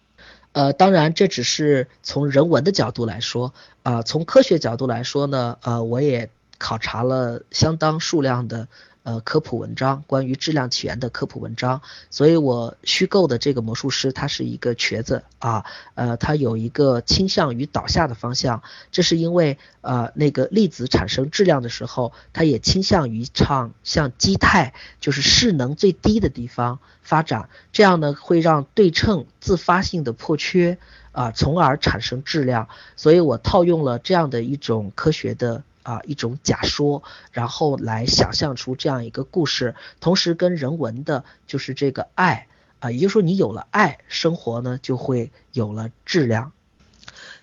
呃，当然这只是从人文的角度来说，啊，从科学角度来说呢，呃，我也考察了相当数量的。呃，科普文章关于质量起源的科普文章，所以我虚构的这个魔术师他是一个瘸子啊，呃，他有一个倾向于倒下的方向，这是因为呃那个粒子产生质量的时候，它也倾向于唱向基态，就是势能最低的地方发展，这样呢会让对称自发性的破缺啊，从而产生质量，所以我套用了这样的一种科学的。啊，一种假说，然后来想象出这样一个故事，同时跟人文的，就是这个爱啊，也就是说，你有了爱，生活呢就会有了质量。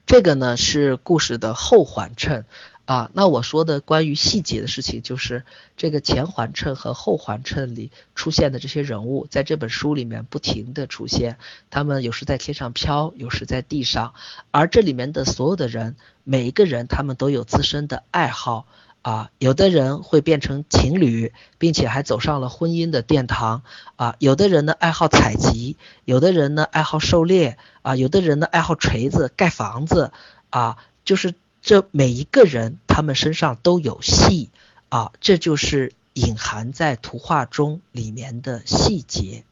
这个呢是故事的后缓衬。啊，那我说的关于细节的事情，就是这个前环衬和后环衬里出现的这些人物，在这本书里面不停的出现，他们有时在天上飘，有时在地上，而这里面的所有的人，每一个人他们都有自身的爱好啊，有的人会变成情侣，并且还走上了婚姻的殿堂啊，有的人呢爱好采集，有的人呢爱好狩猎啊，有的人呢爱好锤子盖房子啊，就是。这每一个人，他们身上都有戏啊，这就是隐含在图画中里面的细节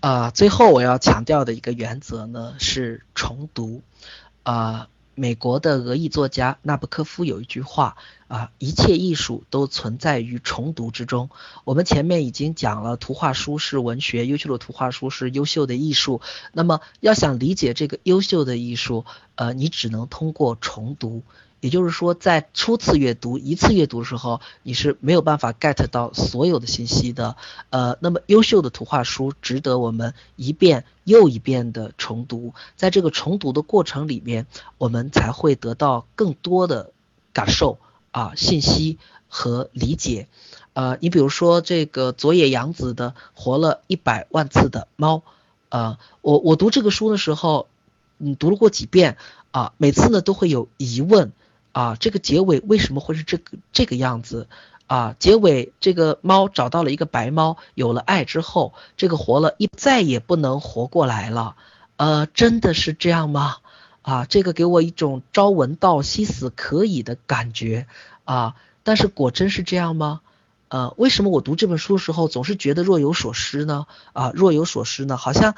啊。最后我要强调的一个原则呢是重读啊。美国的俄裔作家纳布科夫有一句话啊，一切艺术都存在于重读之中。我们前面已经讲了，图画书是文学，优秀的图画书是优秀的艺术。那么要想理解这个优秀的艺术，呃，你只能通过重读。也就是说，在初次阅读、一次阅读的时候，你是没有办法 get 到所有的信息的。呃，那么优秀的图画书值得我们一遍又一遍的重读，在这个重读的过程里面，我们才会得到更多的感受啊、信息和理解。呃，你比如说这个佐野洋子的《活了一百万次的猫》，呃，我我读这个书的时候，嗯，读了过几遍啊，每次呢都会有疑问。啊，这个结尾为什么会是这个这个样子？啊，结尾这个猫找到了一个白猫，有了爱之后，这个活了一再也不能活过来了。呃，真的是这样吗？啊，这个给我一种朝闻道夕死可以的感觉啊。但是果真是这样吗？呃，为什么我读这本书的时候总是觉得若有所失呢？啊，若有所失呢？好像，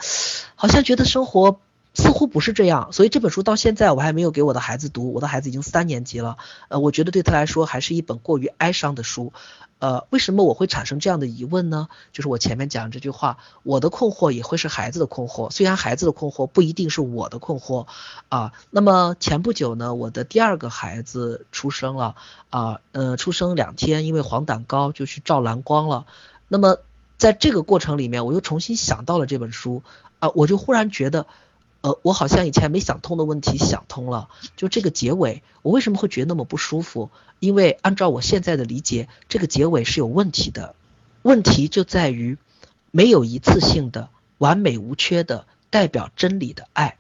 好像觉得生活似乎不是这样。所以这本书到现在我还没有给我的孩子读，我的孩子已经三年级了。呃，我觉得对他来说还是一本过于哀伤的书。呃，为什么我会产生这样的疑问呢？就是我前面讲这句话，我的困惑也会是孩子的困惑，虽然孩子的困惑不一定是我的困惑啊。那么前不久呢，我的第二个孩子出生了啊，呃，出生两天，因为黄疸高就去照蓝光了。那么在这个过程里面，我又重新想到了这本书啊，我就忽然觉得。呃，我好像以前没想通的问题想通了。就这个结尾，我为什么会觉得那么不舒服？因为按照我现在的理解，这个结尾是有问题的。问题就在于没有一次性的完美无缺的代表真理的爱。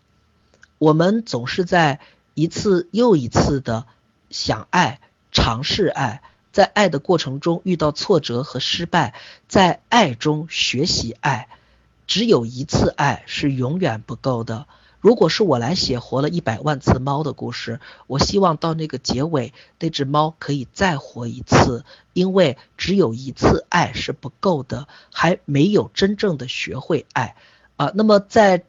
我们总是在一次又一次的想爱、尝试爱，在爱的过程中遇到挫折和失败，在爱中学习爱。只有一次爱是永远不够的。如果是我来写活了一百万次猫的故事，我希望到那个结尾，那只猫可以再活一次，因为只有一次爱是不够的，还没有真正的学会爱啊。那么在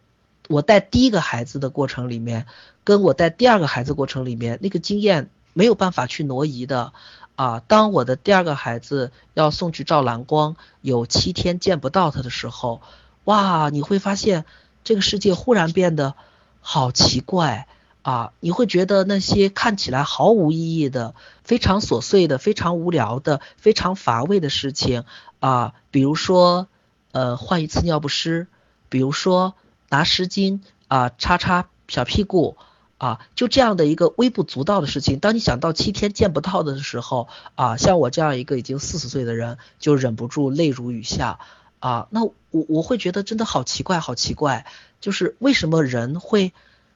我带第一个孩子的过程里面，跟我带第二个孩子过程里面，那个经验没有办法去挪移的啊。当我的第二个孩子要送去照蓝光，有七天见不到他的时候。哇，你会发现这个世界忽然变得好奇怪啊！你会觉得那些看起来毫无意义的、非常琐碎的、非常无聊的、非常乏味的事情啊，比如说呃换一次尿不湿，比如说拿湿巾啊擦擦小屁股啊，就这样的一个微不足道的事情，当你想到七天见不到的时候啊，像我这样一个已经四十岁的人，就忍不住泪如雨下。啊，那我我会觉得真的好奇怪，好奇怪，就是为什么人会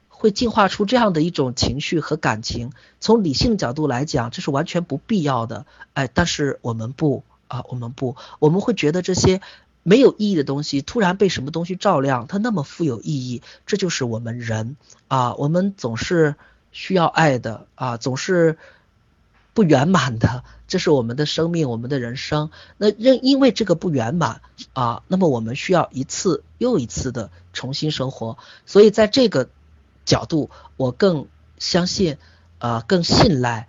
会进化出这样的一种情绪和感情？从理性角度来讲，这是完全不必要的。哎，但是我们不啊，我们不，我们会觉得这些没有意义的东西突然被什么东西照亮，它那么富有意义。这就是我们人啊，我们总是需要爱的啊，总是。不圆满的，这是我们的生命，我们的人生。那因因为这个不圆满啊，那么我们需要一次又一次的重新生活。所以在这个角度，我更相信，呃，更信赖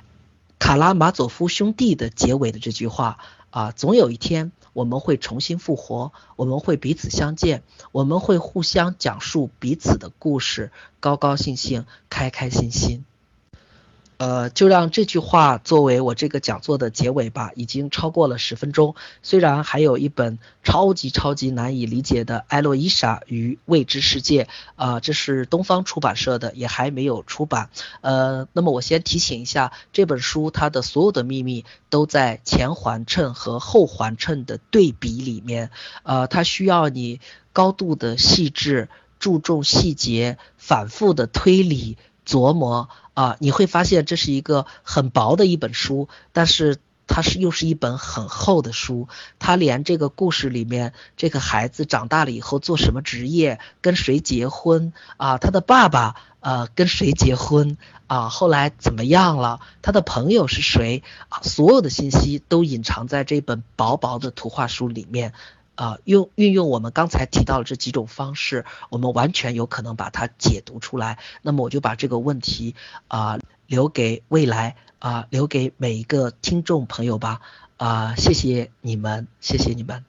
卡拉马佐夫兄弟的结尾的这句话啊，总有一天我们会重新复活，我们会彼此相见，我们会互相讲述彼此的故事，高高兴兴，开开心心。呃，就让这句话作为我这个讲座的结尾吧。已经超过了十分钟，虽然还有一本超级超级难以理解的《艾洛伊莎与未知世界》啊，这是东方出版社的，也还没有出版。呃，那么我先提醒一下，这本书它的所有的秘密都在前环衬和后环衬的对比里面。呃，它需要你高度的细致，注重细节，反复的推理。琢磨啊，你会发现这是一个很薄的一本书，但是它是又是一本很厚的书。它连这个故事里面这个孩子长大了以后做什么职业，跟谁结婚啊，他的爸爸呃跟谁结婚啊，后来怎么样了，他的朋友是谁啊，所有的信息都隐藏在这本薄薄的图画书里面。啊，用运用我们刚才提到的这几种方式，我们完全有可能把它解读出来。那么我就把这个问题啊留给未来啊，留给每一个听众朋友吧。啊，谢谢你们，谢谢你们。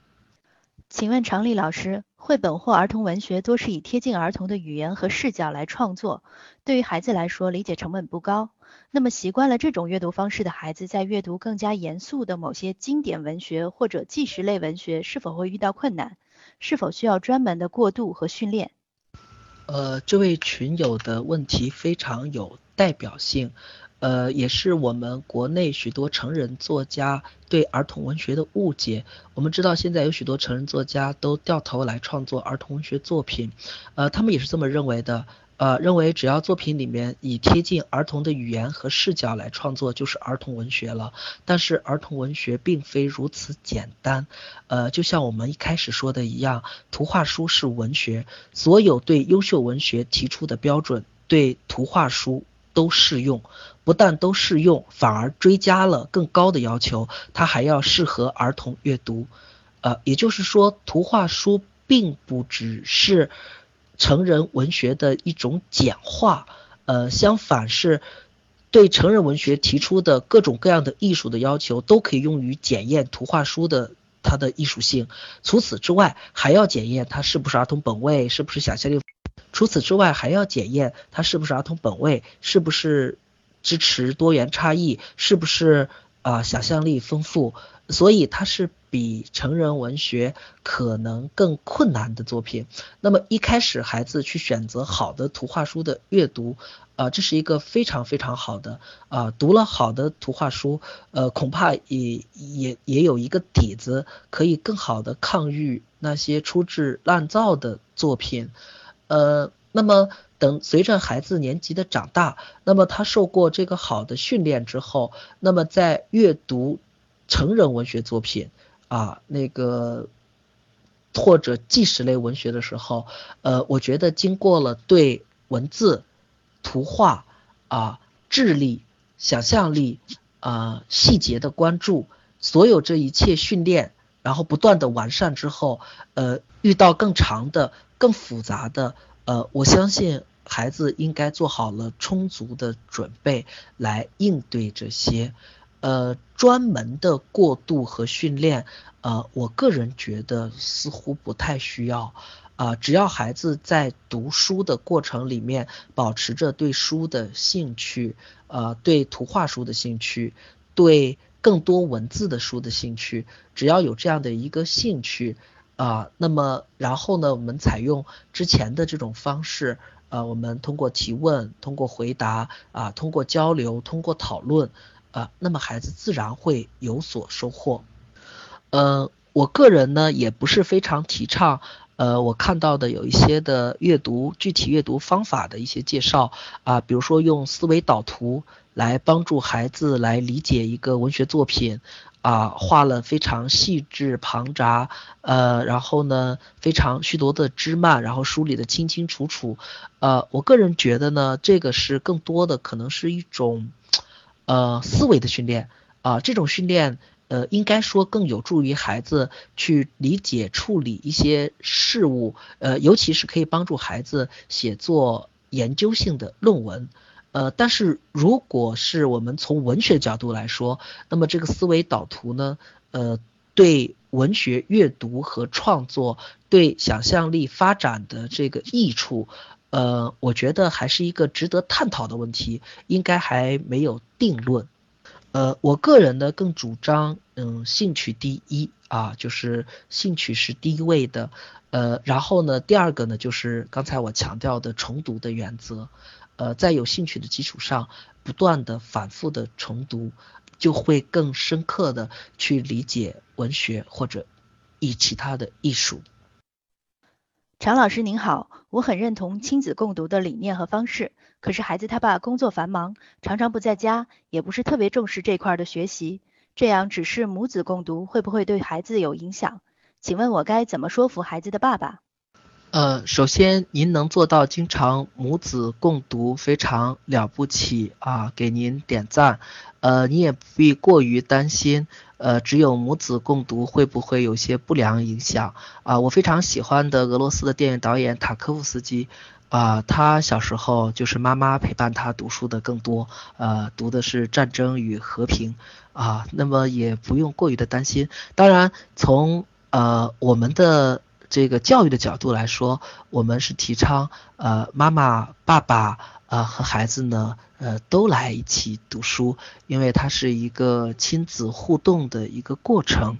请问常丽老师，绘本或儿童文学多是以贴近儿童的语言和视角来创作，对于孩子来说理解成本不高。那么习惯了这种阅读方式的孩子，在阅读更加严肃的某些经典文学或者纪实类文学，是否会遇到困难？是否需要专门的过渡和训练？呃，这位群友的问题非常有代表性。呃，也是我们国内许多成人作家对儿童文学的误解。我们知道现在有许多成人作家都掉头来创作儿童文学作品，呃，他们也是这么认为的，呃，认为只要作品里面以贴近儿童的语言和视角来创作就是儿童文学了。但是儿童文学并非如此简单，呃，就像我们一开始说的一样，图画书是文学，所有对优秀文学提出的标准对图画书。都适用，不但都适用，反而追加了更高的要求，它还要适合儿童阅读。呃，也就是说，图画书并不只是成人文学的一种简化，呃，相反是对成人文学提出的各种各样的艺术的要求，都可以用于检验图画书的它的艺术性。除此之外，还要检验它是不是儿童本位，是不是想象力。除此之外，还要检验它是不是儿童本位，是不是支持多元差异，是不是啊想象力丰富。所以它是比成人文学可能更困难的作品。那么一开始孩子去选择好的图画书的阅读，啊，这是一个非常非常好的啊，读了好的图画书，呃，恐怕也也也有一个底子，可以更好的抗御那些粗制滥造的作品。呃，那么等随着孩子年纪的长大，那么他受过这个好的训练之后，那么在阅读。成人文学作品啊，那个或者纪实类文学的时候，呃，我觉得经过了对文字、图画啊、智力、想象力啊、细节的关注，所有这一切训练，然后不断的完善之后，呃，遇到更长的、更复杂的，呃，我相信孩子应该做好了充足的准备来应对这些。呃，专门的过渡和训练，呃，我个人觉得似乎不太需要。啊，只要孩子在读书的过程里面保持着对书的兴趣，呃，对图画书的兴趣，对更多文字的书的兴趣，只要有这样的一个兴趣，啊，那么然后呢，我们采用之前的这种方式，呃，我们通过提问，通过回答，啊，通过交流，通过讨论。啊，那么孩子自然会有所收获。呃，我个人呢也不是非常提倡，呃，我看到的有一些的阅读具体阅读方法的一些介绍啊，比如说用思维导图来帮助孩子来理解一个文学作品啊，画了非常细致庞杂，呃，然后呢非常许多的枝蔓，然后梳理的清清楚楚。呃，我个人觉得呢，这个是更多的可能是一种。呃，思维的训练啊，这种训练呃，应该说更有助于孩子去理解、处理一些事物，呃，尤其是可以帮助孩子写作研究性的论文。呃，但是如果是我们从文学角度来说，那么这个思维导图呢，呃，对文学阅读和创作、对想象力发展的这个益处。呃，我觉得还是一个值得探讨的问题，应该还没有定论。呃，我个人呢更主张，嗯，兴趣第一啊，就是兴趣是第一位的。呃，然后呢，第二个呢就是刚才我强调的重读的原则。呃，在有兴趣的基础上，不断的反复的重读，就会更深刻的去理解文学或者以其他的艺术。常老师您好，我很认同亲子共读的理念和方式，可是孩子他爸工作繁忙，常常不在家，也不是特别重视这块的学习，这样只是母子共读会不会对孩子有影响？请问我该怎么说服孩子的爸爸？呃，首先您能做到经常母子共读，非常了不起啊，给您点赞。呃，你也不必过于担心。呃，只有母子共读会不会有些不良影响啊？我非常喜欢的俄罗斯的电影导演塔科夫斯基啊，他小时候就是妈妈陪伴他读书的更多，呃，读的是《战争与和平》啊，那么也不用过于的担心。当然，从呃我们的这个教育的角度来说，我们是提倡呃妈妈、爸爸。呃，和孩子呢，呃，都来一起读书，因为它是一个亲子互动的一个过程。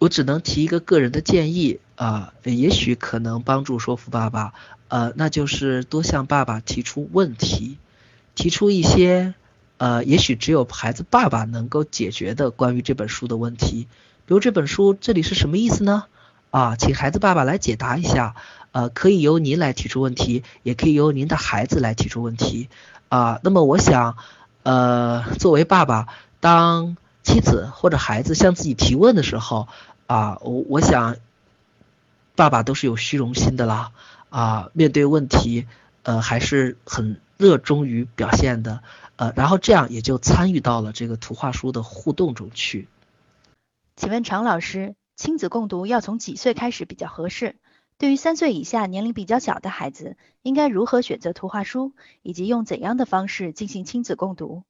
我只能提一个个人的建议啊，也许可能帮助说服爸爸，呃，那就是多向爸爸提出问题，提出一些呃，也许只有孩子爸爸能够解决的关于这本书的问题，比如这本书这里是什么意思呢？啊，请孩子爸爸来解答一下。呃，可以由您来提出问题，也可以由您的孩子来提出问题。啊，那么我想，呃，作为爸爸，当妻子或者孩子向自己提问的时候，啊，我我想，爸爸都是有虚荣心的啦。啊，面对问题，呃，还是很热衷于表现的，呃，然后这样也就参与到了这个图画书的互动中去。请问常老师，亲子共读要从几岁开始比较合适？对于三岁以下年龄比较小的孩子，应该如何选择图画书，以及用怎样的方式进行亲子共读？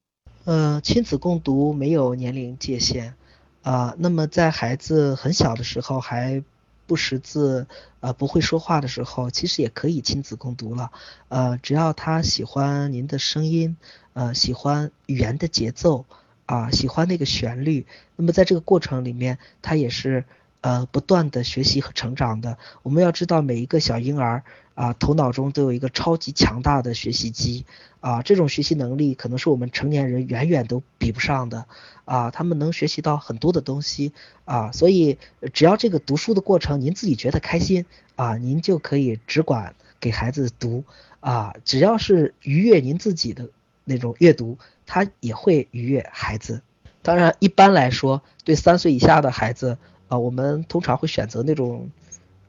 呃，亲子共读没有年龄界限啊。那么在孩子很小的时候，还不识字，呃，不会说话的时候，其实也可以亲子共读了。呃，只要他喜欢您的声音，呃，喜欢语言的节奏，啊，喜欢那个旋律，那么在这个过程里面，他也是。呃，不断的学习和成长的，我们要知道每一个小婴儿啊，头脑中都有一个超级强大的学习机。啊，这种学习能力可能是我们成年人远远都比不上的。啊，他们能学习到很多的东西。啊，所以只要这个读书的过程您自己觉得开心啊，您就可以只管给孩子读。啊，只要是愉悦您自己的那种阅读，他也会愉悦孩子。当然，一般来说，对三岁以下的孩子。啊，我们通常会选择那种，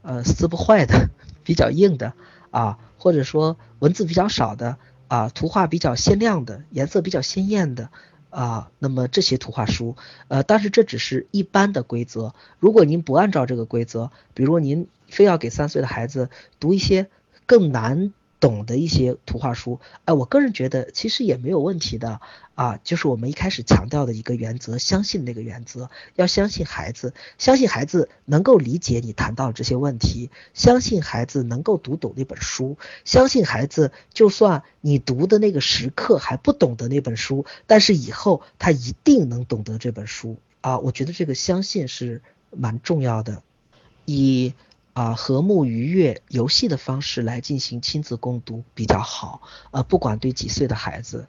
呃，撕不坏的、比较硬的啊，或者说文字比较少的啊，图画比较鲜亮的、颜色比较鲜艳的啊，那么这些图画书，呃，但是这只是一般的规则。如果您不按照这个规则，比如您非要给三岁的孩子读一些更难。懂的一些图画书，哎，我个人觉得其实也没有问题的啊，就是我们一开始强调的一个原则，相信那个原则，要相信孩子，相信孩子能够理解你谈到这些问题，相信孩子能够读懂那本书，相信孩子就算你读的那个时刻还不懂得那本书，但是以后他一定能懂得这本书啊，我觉得这个相信是蛮重要的，以。啊，和睦愉悦游戏的方式来进行亲子共读比较好。呃，不管对几岁的孩子，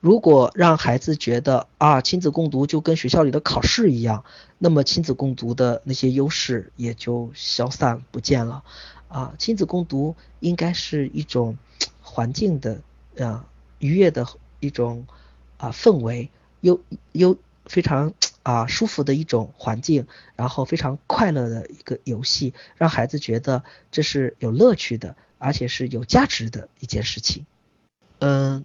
如果让孩子觉得啊，亲子共读就跟学校里的考试一样，那么亲子共读的那些优势也就消散不见了。啊，亲子共读应该是一种环境的啊愉悦的一种啊氛围，优优非常。啊，舒服的一种环境，然后非常快乐的一个游戏，让孩子觉得这是有乐趣的，而且是有价值的一件事情。嗯，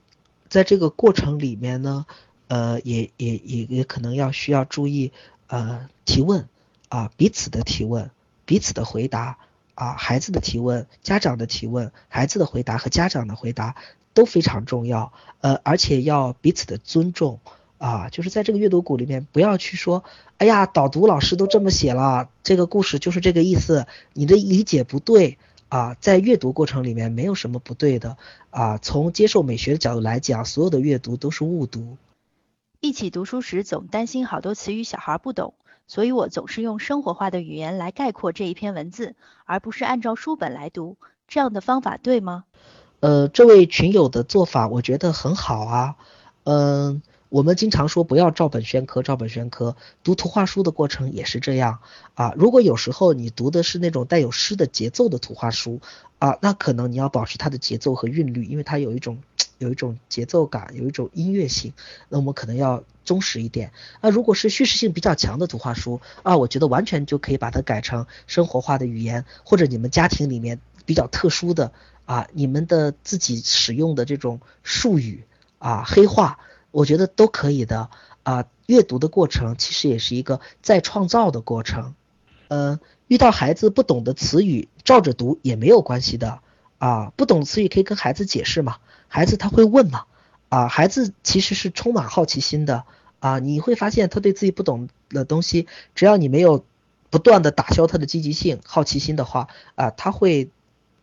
在这个过程里面呢，呃，也也也也可能要需要注意，呃，提问啊，彼此的提问，彼此的回答啊，孩子的提问，家长的提问，孩子的回答和家长的回答都非常重要，呃，而且要彼此的尊重。啊，就是在这个阅读谷里面，不要去说，哎呀，导读老师都这么写了，这个故事就是这个意思，你的理解不对啊。在阅读过程里面，没有什么不对的啊。从接受美学的角度来讲，所有的阅读都是误读。一起读书时，总担心好多词语小孩不懂，所以我总是用生活化的语言来概括这一篇文字，而不是按照书本来读。这样的方法对吗？呃，这位群友的做法，我觉得很好啊。嗯。我们经常说不要照本宣科，照本宣科。读图画书的过程也是这样啊。如果有时候你读的是那种带有诗的节奏的图画书啊，那可能你要保持它的节奏和韵律，因为它有一种有一种节奏感，有一种音乐性。那我们可能要忠实一点。那如果是叙事性比较强的图画书啊，我觉得完全就可以把它改成生活化的语言，或者你们家庭里面比较特殊的啊，你们的自己使用的这种术语啊，黑话。我觉得都可以的啊，阅读的过程其实也是一个再创造的过程。呃，遇到孩子不懂的词语，照着读也没有关系的啊。不懂词语可以跟孩子解释嘛，孩子他会问嘛啊。孩子其实是充满好奇心的啊，你会发现他对自己不懂的东西，只要你没有不断的打消他的积极性、好奇心的话啊，他会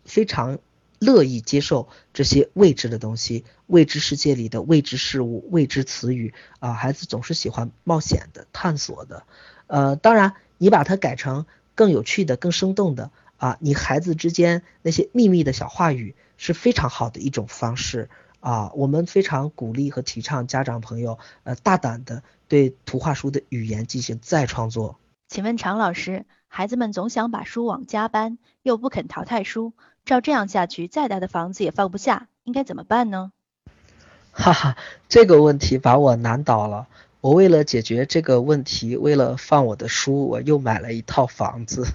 非常。乐意接受这些未知的东西，未知世界里的未知事物、未知词语啊，孩子总是喜欢冒险的、探索的。呃，当然，你把它改成更有趣的、更生动的啊，你孩子之间那些秘密的小话语是非常好的一种方式啊。我们非常鼓励和提倡家长朋友呃大胆的对图画书的语言进行再创作。请问常老师，孩子们总想把书往家搬，又不肯淘汰书。照这样下去，再大的房子也放不下，应该怎么办呢？哈哈，这个问题把我难倒了。我为了解决这个问题，为了放我的书，我又买了一套房子。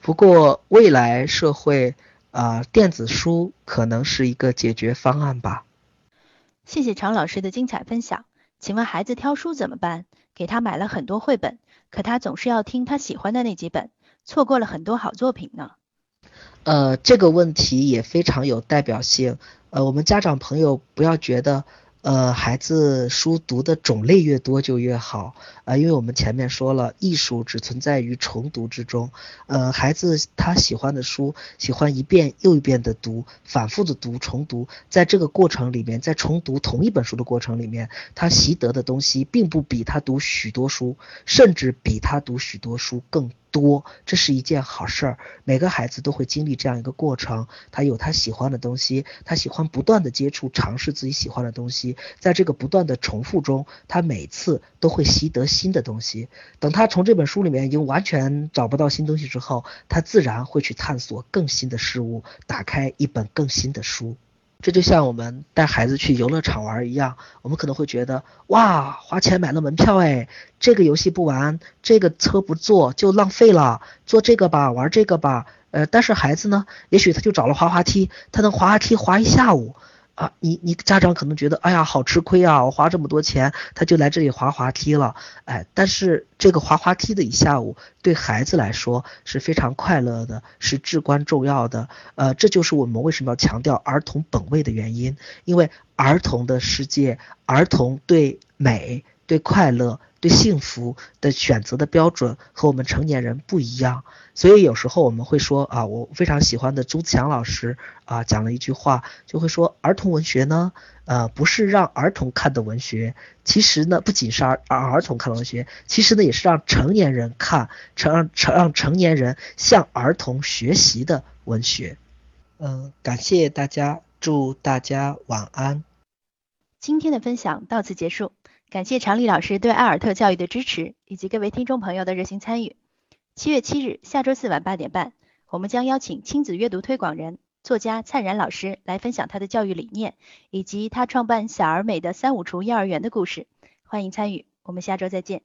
不过未来社会啊，电子书可能是一个解决方案吧。谢谢常老师的精彩分享。请问孩子挑书怎么办？给他买了很多绘本，可他总是要听他喜欢的那几本，错过了很多好作品呢。呃，这个问题也非常有代表性。呃，我们家长朋友不要觉得。呃，孩子书读的种类越多就越好啊，因为我们前面说了，艺术只存在于重读之中。呃，孩子他喜欢的书，喜欢一遍又一遍的读，反复的读，重读，在这个过程里面，在重读同一本书的过程里面，他习得的东西并不比他读许多书，甚至比他读许多书更。多，这是一件好事儿。每个孩子都会经历这样一个过程，他有他喜欢的东西，他喜欢不断的接触、尝试自己喜欢的东西，在这个不断的重复中，他每次都会习得新的东西。等他从这本书里面已经完全找不到新东西之后，他自然会去探索更新的事物，打开一本更新的书。这就像我们带孩子去游乐场玩一样，我们可能会觉得，哇，花钱买了门票，哎，这个游戏不玩，这个车不坐就浪费了，坐这个吧，玩这个吧，呃，但是孩子呢，也许他就找了滑滑梯，他能滑滑梯滑一下午。啊，你你家长可能觉得，哎呀，好吃亏啊！我花这么多钱，他就来这里滑滑梯了，哎，但是这个滑滑梯的一下午，对孩子来说是非常快乐的，是至关重要的。呃，这就是我们为什么要强调儿童本位的原因，因为儿童的世界，儿童对美。对快乐、对幸福的选择的标准和我们成年人不一样，所以有时候我们会说啊，我非常喜欢的朱自强老师啊讲了一句话，就会说儿童文学呢，呃，不是让儿童看的文学，其实呢，不仅是儿儿童看文学，其实呢，也是让成年人看，成让成让成年人向儿童学习的文学。嗯，感谢大家，祝大家晚安。今天的分享到此结束。感谢常丽老师对艾尔特教育的支持，以及各位听众朋友的热心参与。七月七日，下周四晚八点半，我们将邀请亲子阅读推广人、作家灿然老师来分享他的教育理念，以及他创办小而美的三五厨幼儿园的故事。欢迎参与，我们下周再见。